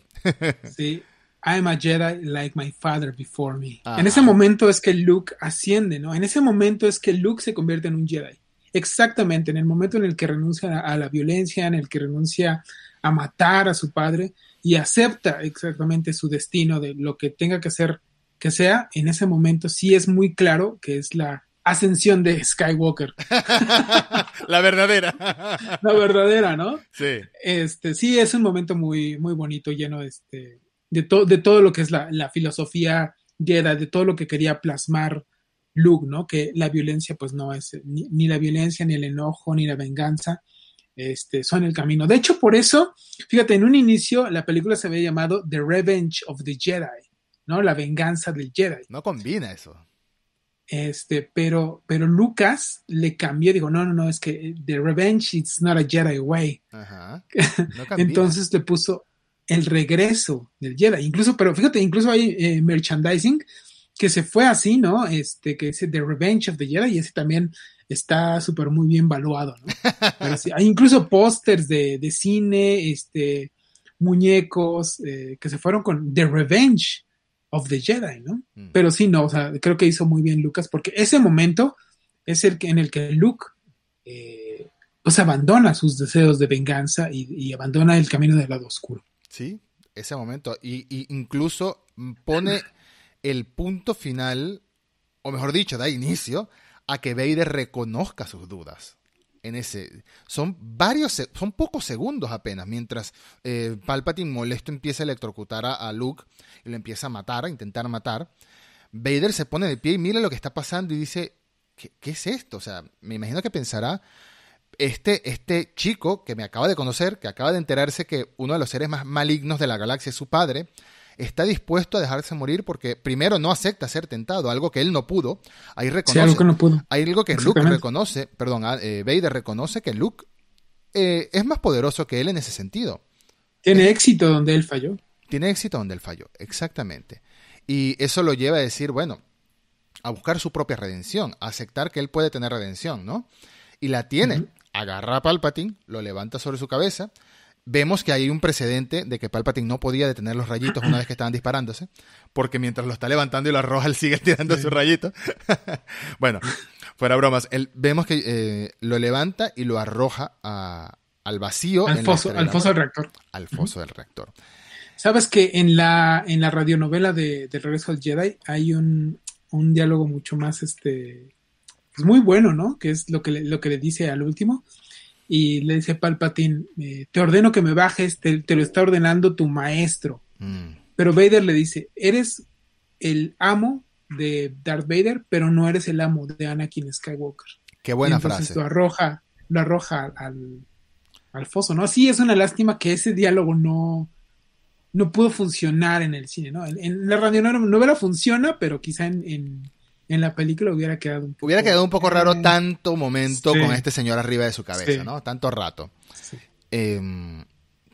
sí, I'm a Jedi like my father before me. En ese momento es que Luke asciende, ¿no? En ese momento es que Luke se convierte en un Jedi. Exactamente, en el momento en el que renuncia a la violencia, en el que renuncia a matar a su padre y acepta exactamente su destino de lo que tenga que ser que sea, en ese momento sí es muy claro que es la ascensión de Skywalker. la verdadera. la verdadera, ¿no? Sí. Este, sí, es un momento muy, muy bonito, lleno de este, de, de todo lo que es la, filosofía Jedi, de todo lo que quería plasmar Luke, ¿no? Que la violencia, pues no es ni, la violencia, ni el enojo, ni la venganza, este, son el camino. De hecho, por eso, fíjate, en un inicio la película se había llamado The Revenge of the Jedi, ¿no? La venganza del Jedi. No combina eso. Este, pero, pero Lucas le cambió, dijo, no, no, no, es que The Revenge it's not a Jedi way. Ajá. Entonces le puso el regreso del Jedi. Incluso, pero fíjate, incluso hay eh, merchandising que se fue así, ¿no? Este, que es The Revenge of the Jedi, y ese también está súper muy bien valuado, ¿no? hay incluso pósters de, cine, este, muñecos, eh, que se fueron con The Revenge of the Jedi, ¿no? Mm. Pero sí, no, o sea, creo que hizo muy bien Lucas, porque ese momento es el que, en el que Luke, eh, pues abandona sus deseos de venganza y, y abandona el camino del lado oscuro. Sí, ese momento. Y, incluso pone el punto final, o mejor dicho, da inicio a que Vader reconozca sus dudas. En ese, son varios, son pocos segundos apenas, mientras eh, Palpatine molesto empieza a electrocutar a, Luke y lo empieza a matar, a intentar matar. Vader se pone de pie y mira lo que está pasando y dice, ¿qué, qué es esto? O sea, me imagino que pensará, este, este chico que me acaba de conocer, que acaba de enterarse que uno de los seres más malignos de la galaxia es su padre, está dispuesto a dejarse morir porque primero no acepta ser tentado, algo que él no pudo. Ahí reconoce, algo que no pudo. Hay algo que Luke reconoce, perdón, ah, eh, Vader reconoce que Luke eh, es más poderoso que él en ese sentido. Tiene éxito donde él falló. Tiene éxito donde él falló, exactamente. Y eso lo lleva a decir, bueno, a buscar su propia redención, a aceptar que él puede tener redención, ¿no? Y la tiene agarra a Palpatine, lo levanta sobre su cabeza. Vemos que hay un precedente de que Palpatine no podía detener los rayitos una vez que estaban disparándose, porque mientras lo está levantando y lo arroja, él sigue tirando sus rayitos. bueno, fuera bromas. Él, vemos que eh, lo levanta y lo arroja al vacío. Al, foso, al foso del reactor. Al foso del reactor. Sabes que en la, en la radionovela de, de Regreso al Jedi hay un, un diálogo mucho más este pues muy bueno, ¿no? Que es lo que le, lo que le dice al último. Y le dice Palpatine, eh, te ordeno que me bajes, te, lo está ordenando tu maestro. Mm. Pero Vader le dice, eres el amo de Darth Vader, pero no eres el amo de Anakin Skywalker. Qué buena frase. Lo arroja, lo arroja al, al foso, ¿no? Sí, es una lástima que ese diálogo no, no pudo funcionar en el cine, ¿no? En, la radio novela funciona, pero quizá en, en la película hubiera quedado un poco... Hubiera quedado un poco raro tanto momento con este señor arriba de su cabeza, ¿no? Tanto rato. Em,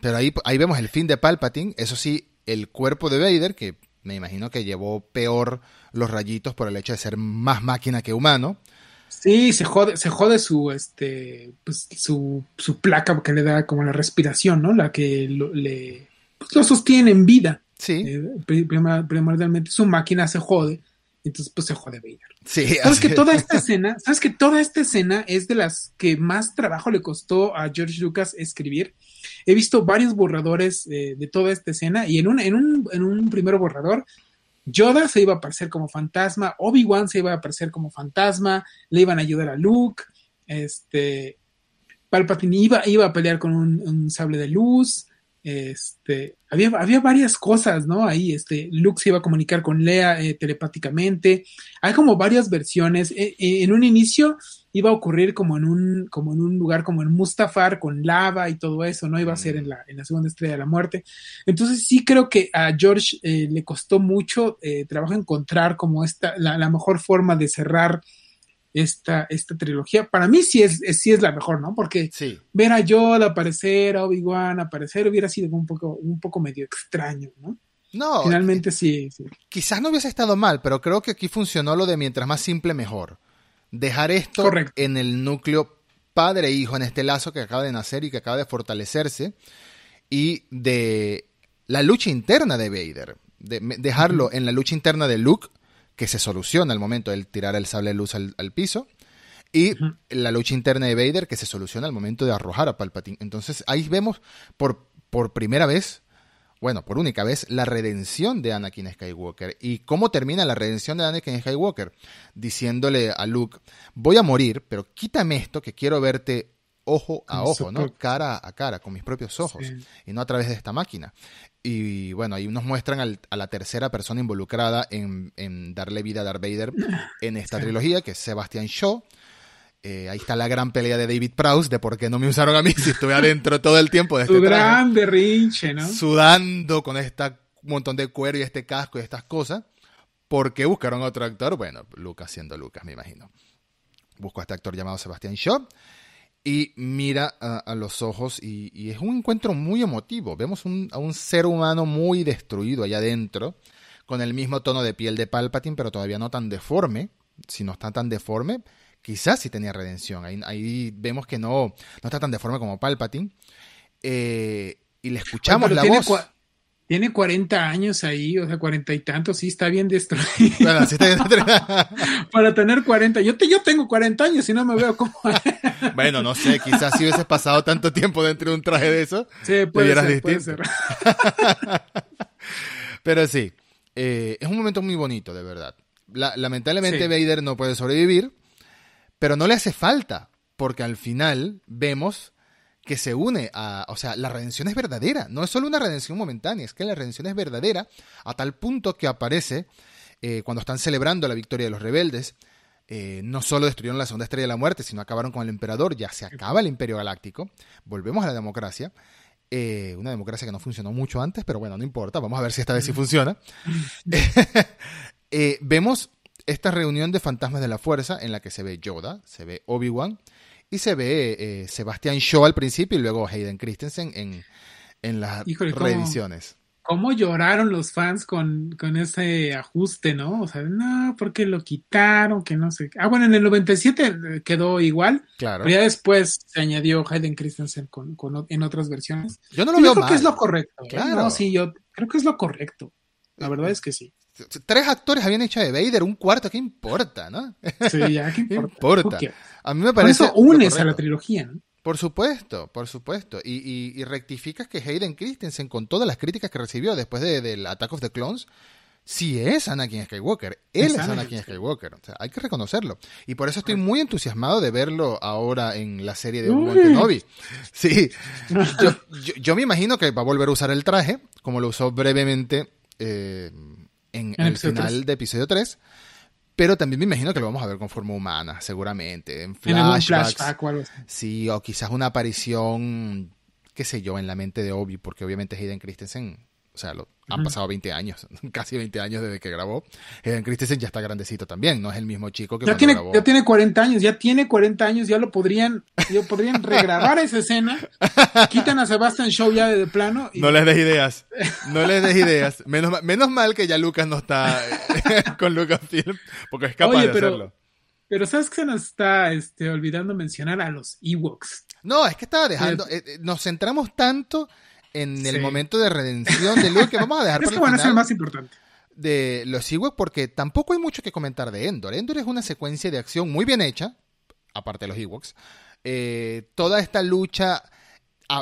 pero ahí, ahí vemos el fin de Palpatine. Eso sí, el cuerpo de Vader, que me imagino que llevó peor los rayitos por el hecho de ser más máquina que humano. Sí, se jode, se jode su, este, pues, su, su placa que le da como la respiración, ¿no? La que lo, le, pues, lo sostiene en vida. Sí. Eh, primordialmente su máquina se jode, entonces pues se jode Vader. Sí, ¿Sabes así que toda esta escena, sabes que toda esta escena es de las que más trabajo le costó a George Lucas escribir? He visto varios borradores eh, de toda esta escena y en un, en un, en un primer borrador Yoda se iba a aparecer como fantasma, Obi-Wan se iba a aparecer como fantasma, le iban a ayudar a Luke, este, Palpatine iba, iba a pelear con un, un sable de luz, este, había, había varias cosas, ¿no? Ahí, este, Luke se iba a comunicar con Leia eh, telepáticamente, hay como varias versiones, Eh, eh, en un inicio iba a ocurrir como en un, como en un lugar como en Mustafar con lava y todo eso, no iba a ser en la, en la segunda estrella de la muerte. Entonces sí creo que a George eh, le costó mucho eh, trabajo encontrar como esta, la, la mejor forma de cerrar esta, esta trilogía. Para mí sí es, es- sí es la mejor, ¿no? Porque Sí. ver a Yoda aparecer, a Obi-Wan aparecer, hubiera sido un poco, un poco medio extraño, ¿no? No, Finalmente sí, sí. quizás no hubiese estado mal, pero creo que aquí funcionó lo de mientras más simple, mejor. Dejar esto Correcto. en el núcleo padre e hijo, en este lazo que acaba de nacer y que acaba de fortalecerse, y de la lucha interna de Vader. De- dejarlo en la lucha interna de Luke, que se soluciona al momento de tirar el sable de luz al, al piso, y la lucha interna de Vader, que se soluciona al momento de arrojar a Palpatine. Entonces ahí vemos por, por primera vez bueno, por única vez, la redención de Anakin Skywalker. ¿Y cómo termina la redención de Anakin Skywalker? Diciéndole a Luke, voy a morir, pero quítame esto que quiero verte ojo a ojo, ¿no? Cara a cara, con mis propios ojos, Sí. y no a través de esta máquina. Y bueno, ahí nos muestran al- a la tercera persona involucrada en, en darle vida a Darth Vader en esta Sí. trilogía, que es Sebastian Shaw. Eh, ahí está la gran pelea de David Prowse de por qué no me usaron a mí si estuve adentro todo el tiempo de este Tu traje gran berrinche, ¿no? sudando con este montón de cuero y este casco y estas cosas. ¿Por qué buscaron a otro actor? Bueno, Lucas siendo Lucas, me imagino. Busco a este actor llamado Sebastián Shaw y mira a, a los ojos y, y es un encuentro muy emotivo. Vemos un- a un ser humano muy destruido allá adentro, con el mismo tono de piel de Palpatine, pero todavía no tan deforme. Si no está tan deforme, quizás sí tenía redención. Ahí, ahí vemos que no, no está tan deforme como Palpatine. Eh, y le escuchamos la tiene voz. cua- Tiene 40 años ahí, o sea, 40 y tantos, sí está bien destruido. Bueno, sí está bien. Para tener 40, yo, te, yo tengo 40 años y no me veo como... Bueno, no sé, quizás si hubieses pasado tanto tiempo dentro de un traje de eso, Sí, puede ser, puede ser. pero sí, eh, es un momento muy bonito, de verdad. La- lamentablemente Sí. Vader no puede sobrevivir, pero no le hace falta, porque al final vemos que se une a, o sea, la redención es verdadera, no es solo una redención momentánea, es que la redención es verdadera a tal punto que aparece eh, cuando están celebrando la victoria de los rebeldes, eh, no solo destruyeron la segunda estrella de la muerte, sino acabaron con el emperador, ya se acaba el imperio galáctico, volvemos a la democracia, eh, una democracia que no funcionó mucho antes, pero bueno, no importa, vamos a ver si esta vez sí funciona. Eh, vemos esta reunión de fantasmas de la fuerza en la que se ve Yoda, se ve Obi-Wan y se ve eh, Sebastian Shaw al principio y luego Hayden Christensen en, en las reediciones. ¿Cómo lloraron los fans con, con ese ajuste, no? O sea, no, porque lo quitaron, que no sé. qué. Ah, bueno, en el 97 quedó igual, Claro. pero ya después se añadió Hayden Christensen con, con en otras versiones. Yo no lo yo veo creo mal. que es lo correcto. ¿eh? Claro. No, sí, yo creo que es lo correcto. La verdad es que sí. Tres actores habían hecho de Vader, un cuarto, ¿qué importa, no? Sí, ya, ¿qué ¿Qué importa? importa? Who cares? A mí me Por parece. eso lo unes a la trilogía, ¿no? Por supuesto, por supuesto. Y, y- y rectificas que Hayden Christensen, con todas las críticas que recibió después de- del Attack of the Clones, sí es Anakin Skywalker. Él Es es, Anakin Skywalker. O sea, hay que reconocerlo. Y por eso estoy muy entusiasmado de verlo ahora en la serie de Obi-Wan. Kenobi. Sí. Yo, yo- yo me imagino que va a volver a usar el traje, como lo usó brevemente eh, en, En el final de episodio 3. Pero también me imagino que lo vamos a ver con forma humana, seguramente. En flashbacks. flashback o algo así. Sí, o quizás una aparición, qué sé yo, en la mente de Obi, porque obviamente Hayden Christensen, o sea, lo- han pasado 20 años, casi 20 años desde que grabó. Hayden Christensen ya está grandecito también, no es el mismo chico que Ya tiene, grabó. ya tiene 40 años, ya tiene 40 años, ya lo podrían, ya podrían regrabar esa escena, quitan a Sebastian Shaw ya de plano y No les des ideas, no les des ideas. Menos, menos mal que ya Lucas no está con Lucasfilm, porque es capaz Oye, de pero- hacerlo. Pero ¿sabes que se nos está este, olvidando mencionar a los Ewoks? No, es que estaba dejando, eh, eh, nos centramos tanto en el Sí. momento de redención de Luke, que vamos a dejar Es para el bueno, es el final más importante. de los Ewoks porque tampoco hay mucho que comentar de Endor. Endor es una secuencia de acción muy bien hecha, aparte de los Ewoks. Eh, toda esta lucha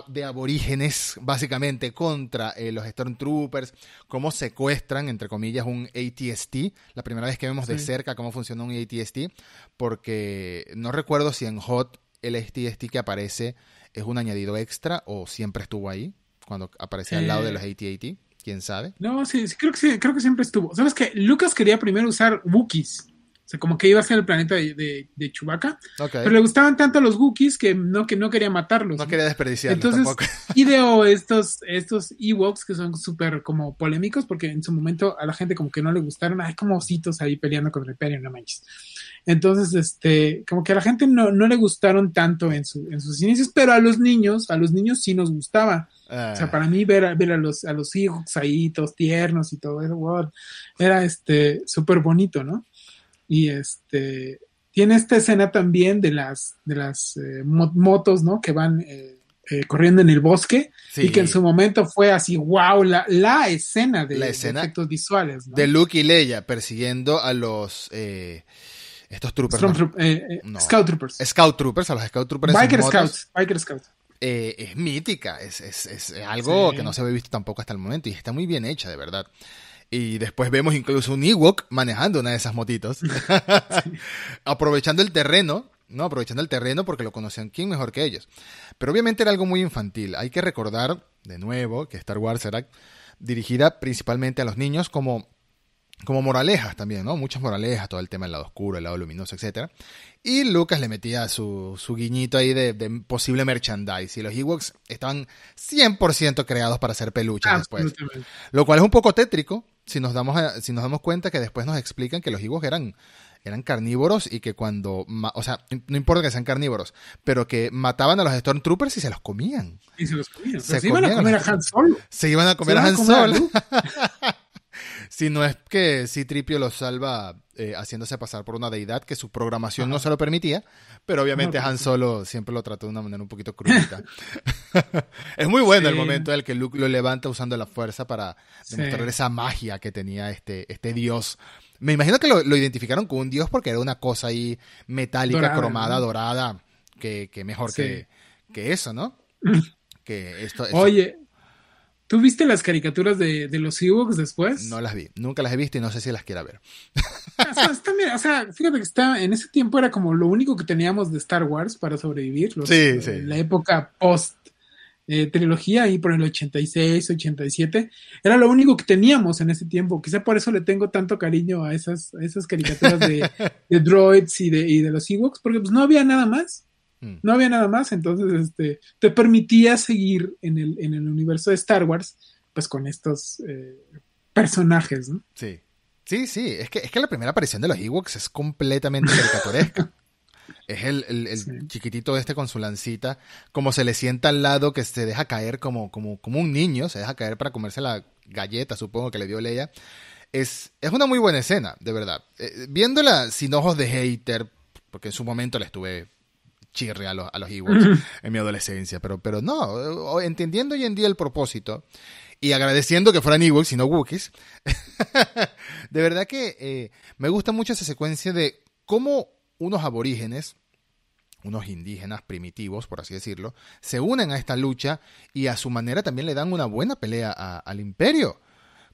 de aborígenes, básicamente, contra eh, los Stormtroopers, cómo secuestran, entre comillas, un ATST. La primera vez que vemos de Sí. cerca cómo funciona un ATST, porque no recuerdo si en Hot el ATST que aparece es un añadido extra o siempre estuvo ahí, cuando aparece al lado de Eh. los AT-AT, quién sabe. No, sí, sí, creo que sí, creo que siempre estuvo. ¿Sabes qué? Lucas quería primero usar Wookiees. O sea, como que iba a ser el planeta de, de, de Chewbacca. Pero le gustaban tanto los Wookiees que no, que no quería matarlos. No ¿no? quería desperdiciarlo Entonces, tampoco. ideó estos, estos Ewoks que son súper como polémicos porque en su momento a la gente como que no le gustaron. Hay como ositos ahí peleando contra el Imperio, no manches. Entonces, este, como que a la gente no, no le gustaron tanto en, su, en sus inicios, pero a los niños, a los niños sí nos gustaba. Ah, O sea, para mí ver a, ver a los, a los hijos ahí, todos tiernos y todo eso, wow, era este súper bonito, ¿no? Y este tiene esta escena también de las de las eh, mo- motos, ¿no? Que van eh, eh, corriendo en el bosque sí. y que en su momento fue así, wow, la, la escena de, La de escena efectos visuales, ¿no? de Luke y Leia persiguiendo a los eh, estos troopers, eh, eh, No. Scout Troopers. Scout Troopers, a los Scout Troopers Biker Scouts. Biker Scouts. eh, es mítica, es, es, es algo Sí. que no se había visto tampoco hasta el momento y está muy bien hecha, de verdad. Y después vemos incluso un Ewok manejando una de esas motitos, aprovechando el terreno, ¿no? Aprovechando el terreno porque lo conocían quién mejor que ellos. Pero obviamente era algo muy infantil. Hay que recordar, de nuevo, que Star Wars era dirigida principalmente a los niños como, como moralejas también, ¿no? Muchas moralejas, todo el tema del lado oscuro, el lado luminoso, etcétera. Y Lucas le metía su, su guiñito ahí de, de posible merchandise. Y los Ewoks estaban 100% creados para hacer peluches después. Lo cual es un poco tétrico si nos damos, a- si nos damos cuenta que después nos explican que los Ewoks eran, eran carnívoros y que cuando, o sea, no importa que sean carnívoros, pero que mataban a los Stormtroopers y se los comían. Y se los comían. Se iban a comer a Han Solo. Se iban a comer a Han Solo. Si no es que Citripio los salva eh, haciéndose pasar por una deidad que su programación no se lo permitía, pero obviamente No, Han Solo siempre lo trató de una manera un poquito crudita. es muy bueno el momento en el que Luke lo levanta usando la fuerza para Sí. demostrar esa magia que tenía este, este dios. Me imagino que lo, lo identificaron con un dios porque era una cosa ahí metálica, Dorada, cromada, ¿no? dorada, que, que mejor Sí. que, que eso, ¿no? que esto, esto- Oye, ¿tú viste las caricaturas de, de los Ewoks después? no las vi, nunca las he visto y no sé si las quiera ver. O sea, está bien, o sea, fíjate que está, en ese tiempo era como lo único que teníamos de Star Wars para sobrevivir. los- Sí, sí. La época post eh, trilogía, ahí por el 86, 87. Era lo único que teníamos en ese tiempo. Quizá por eso le tengo tanto cariño a esas, a esas caricaturas de, de droids y de, y de los Ewoks, porque pues no había nada más. Mm. No había nada más, entonces este, te permitía seguir en el, en el universo de Star Wars, pues con estos eh, personajes, ¿no? Sí. Sí, sí, es que, es que la primera aparición de los Ewoks es completamente caricaturesca. es el, el- el Sí. chiquitito este con su lancita, como se le sienta al lado que se deja caer como, como, como un niño, se deja caer para comerse la galleta, supongo que le dio Leia. Es, es una muy buena escena, de verdad. Eh, viéndola sin ojos de hater, porque en su momento le estuve chirre a los, a los Ewoks en mi adolescencia, pero, pero no, entendiendo hoy en día el propósito y agradeciendo que fueran Ewoks y no Wookiees, de verdad que eh, me gusta mucho esa secuencia de cómo unos aborígenes, unos indígenas primitivos, por así decirlo, se unen a esta lucha y a su manera también le dan una buena pelea a- al imperio.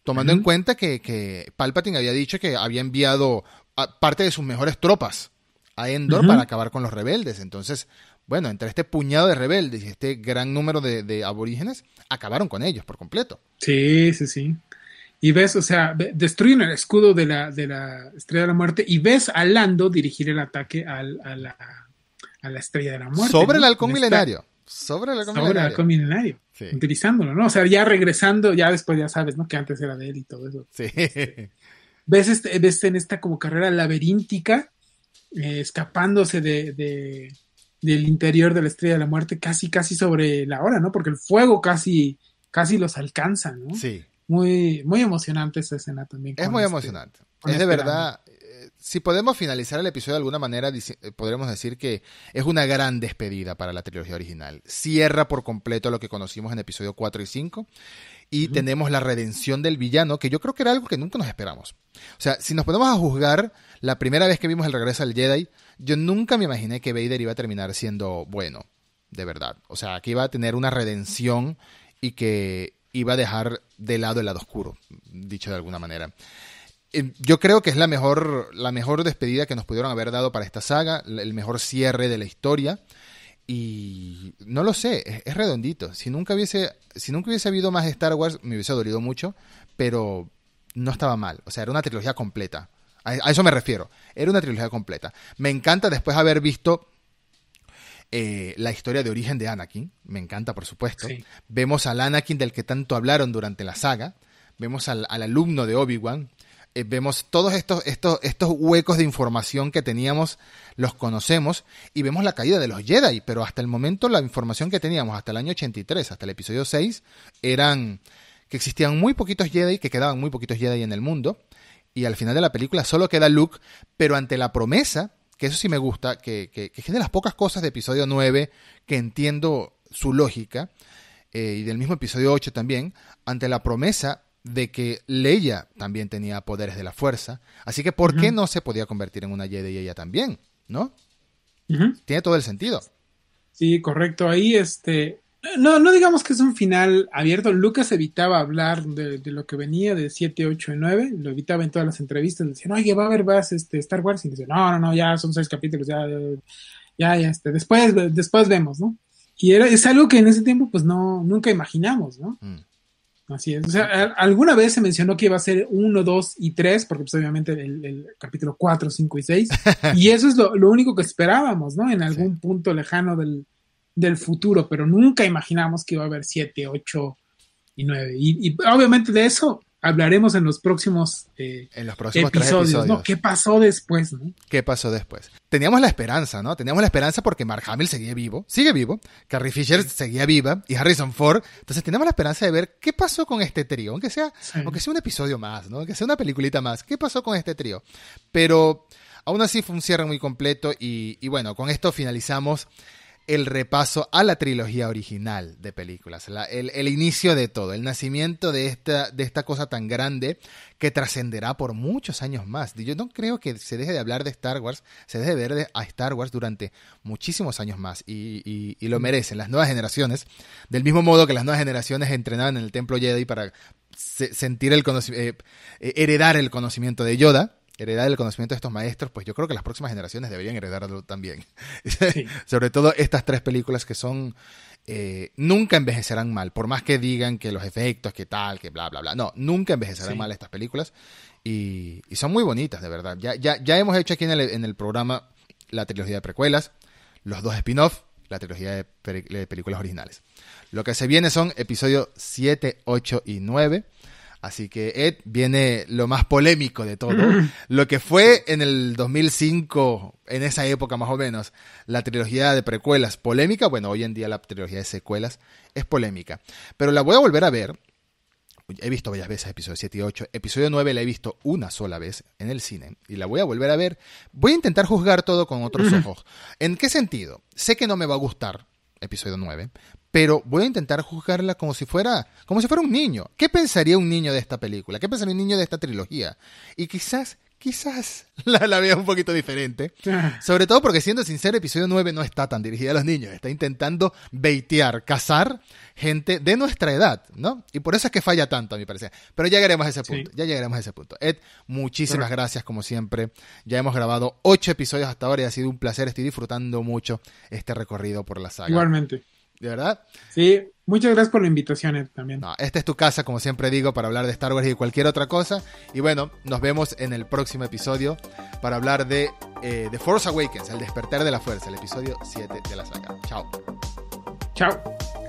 Tomando en cuenta que, que Palpatine había dicho que había enviado a parte de sus mejores tropas a Endor para acabar con los rebeldes. Entonces, bueno, entre este puñado de rebeldes y este gran número de, de aborígenes, acabaron con ellos por completo. Sí, sí, sí. Y ves, o sea, destruyen el escudo de la, de la Estrella de la Muerte y ves a Lando dirigir el ataque al- a, la, a la Estrella de la Muerte. Sobre ¿no? el halcón milenario. Sobre el halcón Sobre el milenario. halcón milenario. Sí. Utilizándolo, ¿no? O sea, ya regresando, ya después ya sabes, ¿no? Que antes era de él y todo eso. Sí. Ves, este, ves en esta como carrera laberíntica, eh, escapándose de, de- del interior de la Estrella de la Muerte, casi, casi sobre la hora, ¿no? Porque el fuego casi, casi los alcanza, ¿no? Sí. Muy, muy emocionante esa escena también. Es muy este- emocionante. Es de este verdad. eh, si podemos finalizar el episodio de alguna manera, eh, podremos decir que es una gran despedida para la trilogía original. Cierra por completo lo que conocimos en episodio 4 y 5 y tenemos la redención del villano, que yo creo que era algo que nunca nos esperamos. O sea, si nos ponemos a juzgar la primera vez que vimos el regreso al Jedi, yo nunca me imaginé que Vader iba a terminar siendo bueno, de verdad. O sea, que iba a tener una redención y que iba a dejar de lado el lado oscuro, dicho de alguna manera. Eh, yo creo que es la mejor, la mejor despedida que nos pudieron haber dado para esta saga, el mejor cierre de la historia. Y no lo sé, es, redondito. Si nunca hubiese, si nunca hubiese habido más Star Wars, me hubiese dolido mucho, pero no estaba mal. O sea, era una trilogía completa. A, eso me refiero. Era una trilogía completa. Me encanta después haber visto eh, la historia de origen de Anakin. Me encanta, por supuesto. Vemos al Anakin del que tanto hablaron durante la saga. Vemos al, al alumno de Obi-Wan. Eh, vemos todos estos, estos, estos huecos de información que teníamos, los conocemos y vemos la caída de los Jedi, pero hasta el momento la información que teníamos hasta el año 83, hasta el episodio 6, eran que existían muy poquitos Jedi, que quedaban muy poquitos Jedi en el mundo, y al final de la película solo queda Luke, pero ante la promesa, que eso sí me gusta, que, que, es de las pocas cosas de episodio 9 que entiendo su lógica, eh, y del mismo episodio 8 también, ante la promesa de que Leia también tenía poderes de la fuerza. Así que, ¿por qué no se podía convertir en una Jedi ella también? ¿No? Tiene todo el sentido. Sí, correcto. Ahí, este. No, no digamos que es un final abierto. Lucas evitaba hablar de, lo que venía de 7, 8 y 9. Lo evitaba en todas las entrevistas. Decía, oye, va a haber más este, Star Wars. Y dice, no, no, no, ya son seis capítulos. Ya, ya, ya, este, después, después vemos, ¿no? Y era, es algo que en ese tiempo, pues no, nunca imaginamos, ¿no? Mm. Así es. O sea, alguna vez se mencionó que iba a ser 1, 2 y 3, porque pues, obviamente el, capítulo 4, 5 y 6. y eso es lo, único que esperábamos, ¿no? En algún punto lejano del, del, futuro, pero nunca imaginamos que iba a haber 7, 8 y 9. Y, y obviamente de eso hablaremos en los próximos, eh, en los próximos episodios, ¿no? ¿Qué pasó después, no? ¿Qué pasó después? Teníamos la esperanza, ¿no? Teníamos la esperanza porque Mark Hamill seguía vivo, sigue vivo, Carrie Fisher seguía viva y Harrison Ford. Entonces teníamos la esperanza de ver qué pasó con este trío, aunque sea, aunque sea un episodio más, ¿no? Aunque sea una peliculita más. ¿Qué pasó con este trío? Pero aún así fue un cierre muy completo y, y bueno, con esto finalizamos el repaso a la trilogía original de películas, el, inicio de todo, el nacimiento de esta, de esta cosa tan grande que trascenderá por muchos años más. Yo no creo que se deje de hablar de Star Wars, se deje de ver a Star Wars durante muchísimos años más y, lo merecen las nuevas generaciones, del mismo modo que las nuevas generaciones entrenaban en el templo Jedi para sentir el eh, eh, heredar el conocimiento de Yoda heredar el conocimiento de estos maestros, pues yo creo que las próximas generaciones deberían heredarlo también. Sobre todo estas tres películas que son... Eh, nunca envejecerán mal, por más que digan que los efectos, que tal, que bla, bla, bla. No, nunca envejecerán mal estas películas y, son muy bonitas, de verdad. Ya, ya, ya hemos hecho aquí en el, en el programa la trilogía de precuelas, los dos spin-off, la trilogía de, de películas originales. Lo que se viene son episodios 7, 8 y 9 Así que Ed viene lo más polémico de todo. Lo que fue en el 2005, en esa época más o menos, la trilogía de precuelas polémica, bueno, hoy en día la trilogía de secuelas es polémica. Pero la voy a volver a ver. He visto varias veces episodio 7 y 8. Episodio 9 la he visto una sola vez en el cine y la voy a volver a ver. Voy a intentar juzgar todo con otros ojos. ¿En qué sentido? Sé que no me va a gustar episodio 9, pero voy a intentar juzgarla como si fuera como si fuera un niño. ¿Qué pensaría un niño de esta película? ¿Qué pensaría un niño de esta trilogía? Y quizás quizás la, la vea un poquito diferente. Sobre todo porque, siendo sincero, episodio 9 no está tan dirigida a los niños. Está intentando baitear, cazar gente de nuestra edad, ¿no? Y por eso es que falla tanto, a mi parecer. Pero ya llegaremos a ese punto. Ya llegaremos a ese punto. Ed, muchísimas gracias, como siempre. Ya hemos grabado ocho episodios hasta ahora y ha sido un placer. Estoy disfrutando mucho este recorrido por la saga. Igualmente. ¿De verdad? Sí, muchas gracias por la invitación Ed, también. No, esta es tu casa, como siempre digo, para hablar de Star Wars y de cualquier otra cosa. Y bueno, nos vemos en el próximo episodio para hablar de eh, The Force Awakens, el despertar de la fuerza, el episodio 7 de la saga. Chao. Chao.